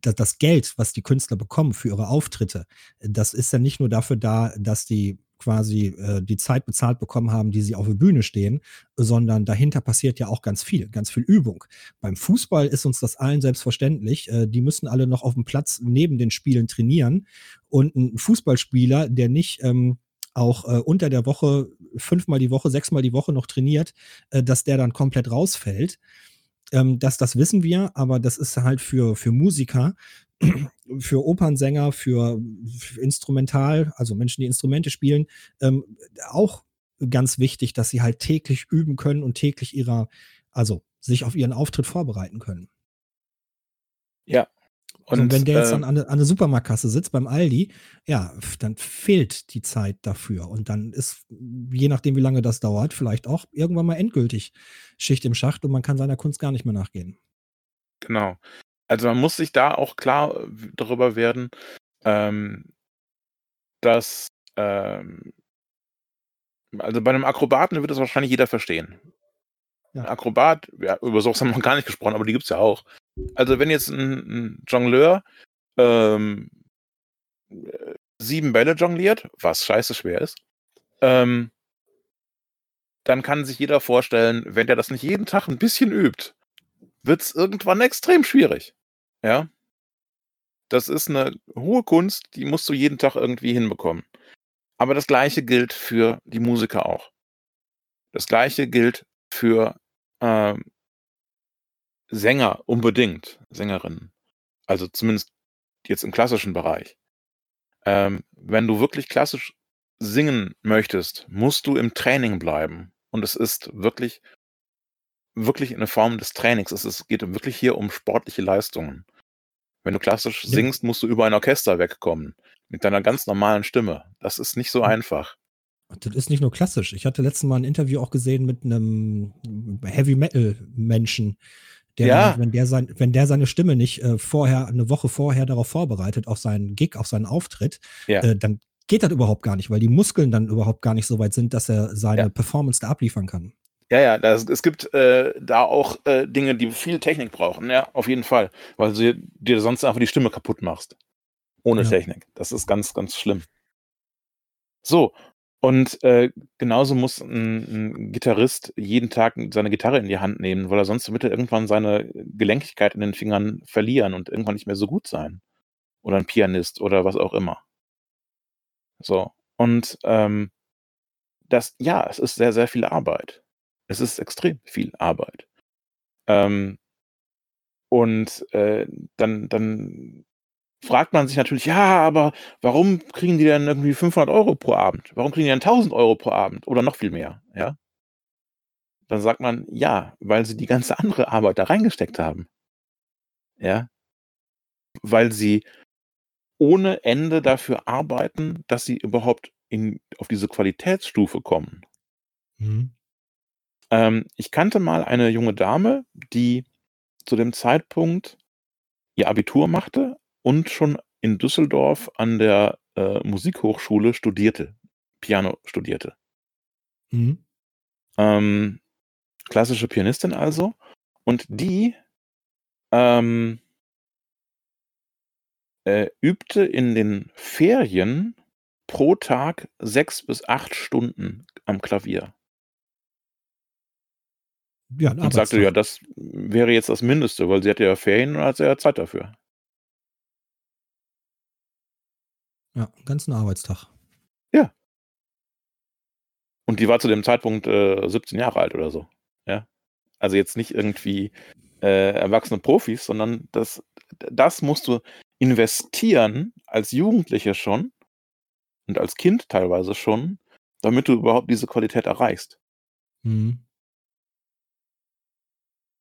das Geld, was die Künstler bekommen für ihre Auftritte, das ist ja nicht nur dafür da, dass die quasi äh, die Zeit bezahlt bekommen haben, die sie auf der Bühne stehen, sondern dahinter passiert ja auch ganz viel, ganz viel Übung. Beim Fußball ist uns das allen selbstverständlich. Äh, die müssen alle noch auf dem Platz neben den Spielen trainieren. Und ein Fußballspieler, der nicht ähm, auch äh, unter der Woche fünfmal die Woche, sechsmal die Woche noch trainiert, äh, dass der dann komplett rausfällt. Ähm, das, das wissen wir, aber das ist halt für, für Musiker, für Opernsänger, für, für Instrumental, also Menschen, die Instrumente spielen, ähm, auch ganz wichtig, dass sie halt täglich üben können und täglich ihrer, also sich auf ihren Auftritt vorbereiten können. Ja. Und, und wenn der jetzt äh, dann an, der- an der Supermarktkasse sitzt beim Aldi, ja, dann fehlt die Zeit dafür. Und dann ist, je nachdem, wie lange das dauert, vielleicht auch irgendwann mal endgültig Schicht im Schacht und man kann seiner Kunst gar nicht mehr nachgehen. Genau. Also man muss sich da auch klar darüber werden, ähm, dass ähm, also bei einem Akrobaten wird das wahrscheinlich jeder verstehen. Ja. Ein Akrobat, ja, über sowas haben wir noch gar nicht gesprochen, aber die gibt's ja auch. Also wenn jetzt ein, ein Jongleur ähm, äh, sieben Bälle jongliert, was scheiße schwer ist, ähm, dann kann sich jeder vorstellen, wenn der das nicht jeden Tag ein bisschen übt, wird's irgendwann extrem schwierig. Ja. Das ist eine hohe Kunst, die musst du jeden Tag irgendwie hinbekommen. Aber das gleiche gilt für die Musiker auch. Das gleiche gilt für ähm, Sänger unbedingt, Sängerinnen. Also zumindest jetzt im klassischen Bereich. Ähm, wenn du wirklich klassisch singen möchtest, musst du im Training bleiben. Und es ist wirklich, wirklich eine Form des Trainings. Es ist, geht wirklich hier um sportliche Leistungen. Wenn du klassisch singst, musst du über ein Orchester wegkommen. Mit deiner ganz normalen Stimme. Das ist nicht so einfach. Das ist nicht nur klassisch. Ich hatte letztes Mal ein Interview auch gesehen mit einem Heavy Metal Menschen, der, Ja. wenn der sein, wenn der seine Stimme nicht äh, vorher, eine Woche vorher darauf vorbereitet, auf seinen Gig, auf seinen Auftritt, Ja. äh, dann geht das überhaupt gar nicht, weil die Muskeln dann überhaupt gar nicht so weit sind, dass er seine Ja. Performance da abliefern kann. Ja, ja, das, es gibt äh, da auch äh, Dinge, die viel Technik brauchen, ja, auf jeden Fall. Weil du dir- sonst einfach die Stimme kaputt machst. Ohne Ja. Technik. Das ist ganz, ganz schlimm. So, Und äh, genauso muss ein, ein Gitarrist jeden Tag seine Gitarre in die Hand nehmen, weil er sonst wird er irgendwann seine Gelenkigkeit in den Fingern verlieren und irgendwann nicht mehr so gut sein. Oder ein Pianist oder was auch immer. So. Und ähm, das, ja, es ist sehr, sehr viel Arbeit. Es ist extrem viel Arbeit. Ähm, und äh, dann, dann fragt man sich natürlich, ja, aber warum kriegen die denn irgendwie 500 Euro pro Abend? Warum kriegen die denn 1000 Euro pro Abend oder noch viel mehr? Ja. Dann sagt man, ja, weil sie die ganze andere Arbeit da reingesteckt haben. Ja. Weil sie ohne Ende dafür arbeiten, dass sie überhaupt in, auf diese Qualitätsstufe kommen. Mhm. Ähm, ich kannte mal eine junge Dame, die zu dem Zeitpunkt ihr Abitur machte und schon in Düsseldorf an der äh, Musikhochschule studierte, Piano studierte. Mhm. Ähm, klassische Pianistin also. Und die ähm, äh, übte in den Ferien pro Tag sechs bis acht Stunden am Klavier. Ja, Und sagte, ja, das wäre jetzt das Mindeste, weil sie hatte ja Ferien und hat ja Zeit dafür. Ja, einen ganzen Arbeitstag. Und die war zu dem Zeitpunkt äh, 17 Jahre alt oder so. Ja. Also jetzt nicht irgendwie äh, erwachsene Profis, sondern das, das musst du investieren als Jugendliche schon und als Kind teilweise schon, damit du überhaupt diese Qualität erreichst. Mhm.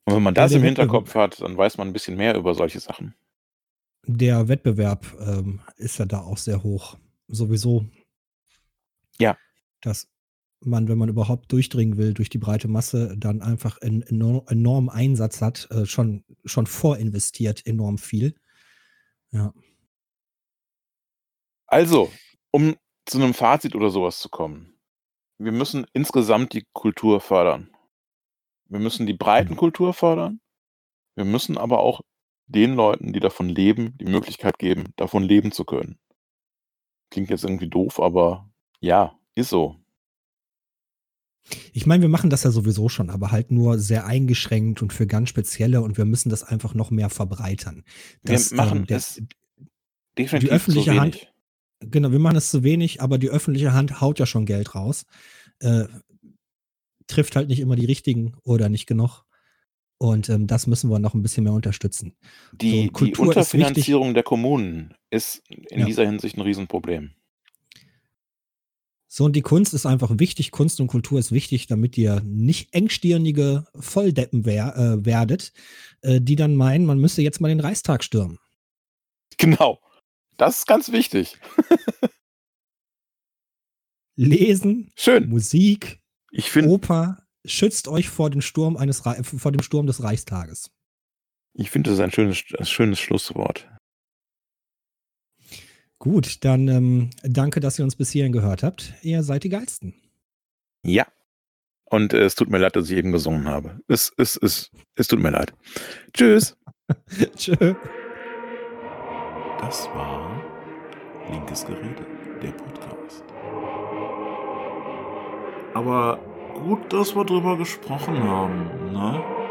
Und wenn man das im Hinterkopf hat, dann weiß man ein bisschen mehr über solche Sachen. Der Wettbewerb ähm, ist ja da auch sehr hoch. Sowieso. Ja. Dass man, wenn man überhaupt durchdringen will durch die breite Masse, dann einfach einen enor enormen Einsatz hat, äh, schon, schon vorinvestiert enorm viel. Ja. Also, um zu einem Fazit oder sowas zu kommen. Wir müssen insgesamt die Kultur fördern. Wir müssen die Breitenkultur fördern. Wir müssen aber auch den Leuten, die davon leben, die Möglichkeit geben, davon leben zu können. Klingt jetzt irgendwie doof, aber ja, ist so. Ich meine, wir machen das ja sowieso schon, aber halt nur sehr eingeschränkt und für ganz spezielle und wir müssen das einfach noch mehr verbreitern. Wir Das, machen ähm, es definitiv öffentliche zu Hand- wenig. Genau, wir machen es zu wenig, aber die öffentliche Hand haut ja schon Geld raus. Äh, trifft halt nicht immer die richtigen oder nicht genug. Und ähm, das müssen wir noch ein bisschen mehr unterstützen. Die, Kultur die. Unterfinanzierung der Kommunen ist in Ja. dieser Hinsicht ein Riesenproblem. So, und die Kunst ist einfach wichtig. Kunst und Kultur ist wichtig, damit ihr nicht engstirnige Volldeppen wer äh, werdet, äh, die dann meinen, man müsste jetzt mal den Reichstag stürmen. Genau. Das ist ganz wichtig. Lesen, Schön. Musik, Ich finde Oper schützt euch vor dem Sturm eines vor dem Sturm des Reichstages. ich finde, das ist ein schönes, ein schönes Schlusswort. Gut, dann ähm, danke, dass ihr uns bis hierhin gehört habt. Ihr seid die Geilsten. Ja. Und äh, es tut mir leid, dass ich eben gesungen habe. Es, es, es, es tut mir leid. Tschüss. Tschö. Das war Linkes Gerede, der Podcast. Aber gut, dass wir drüber gesprochen haben, ne?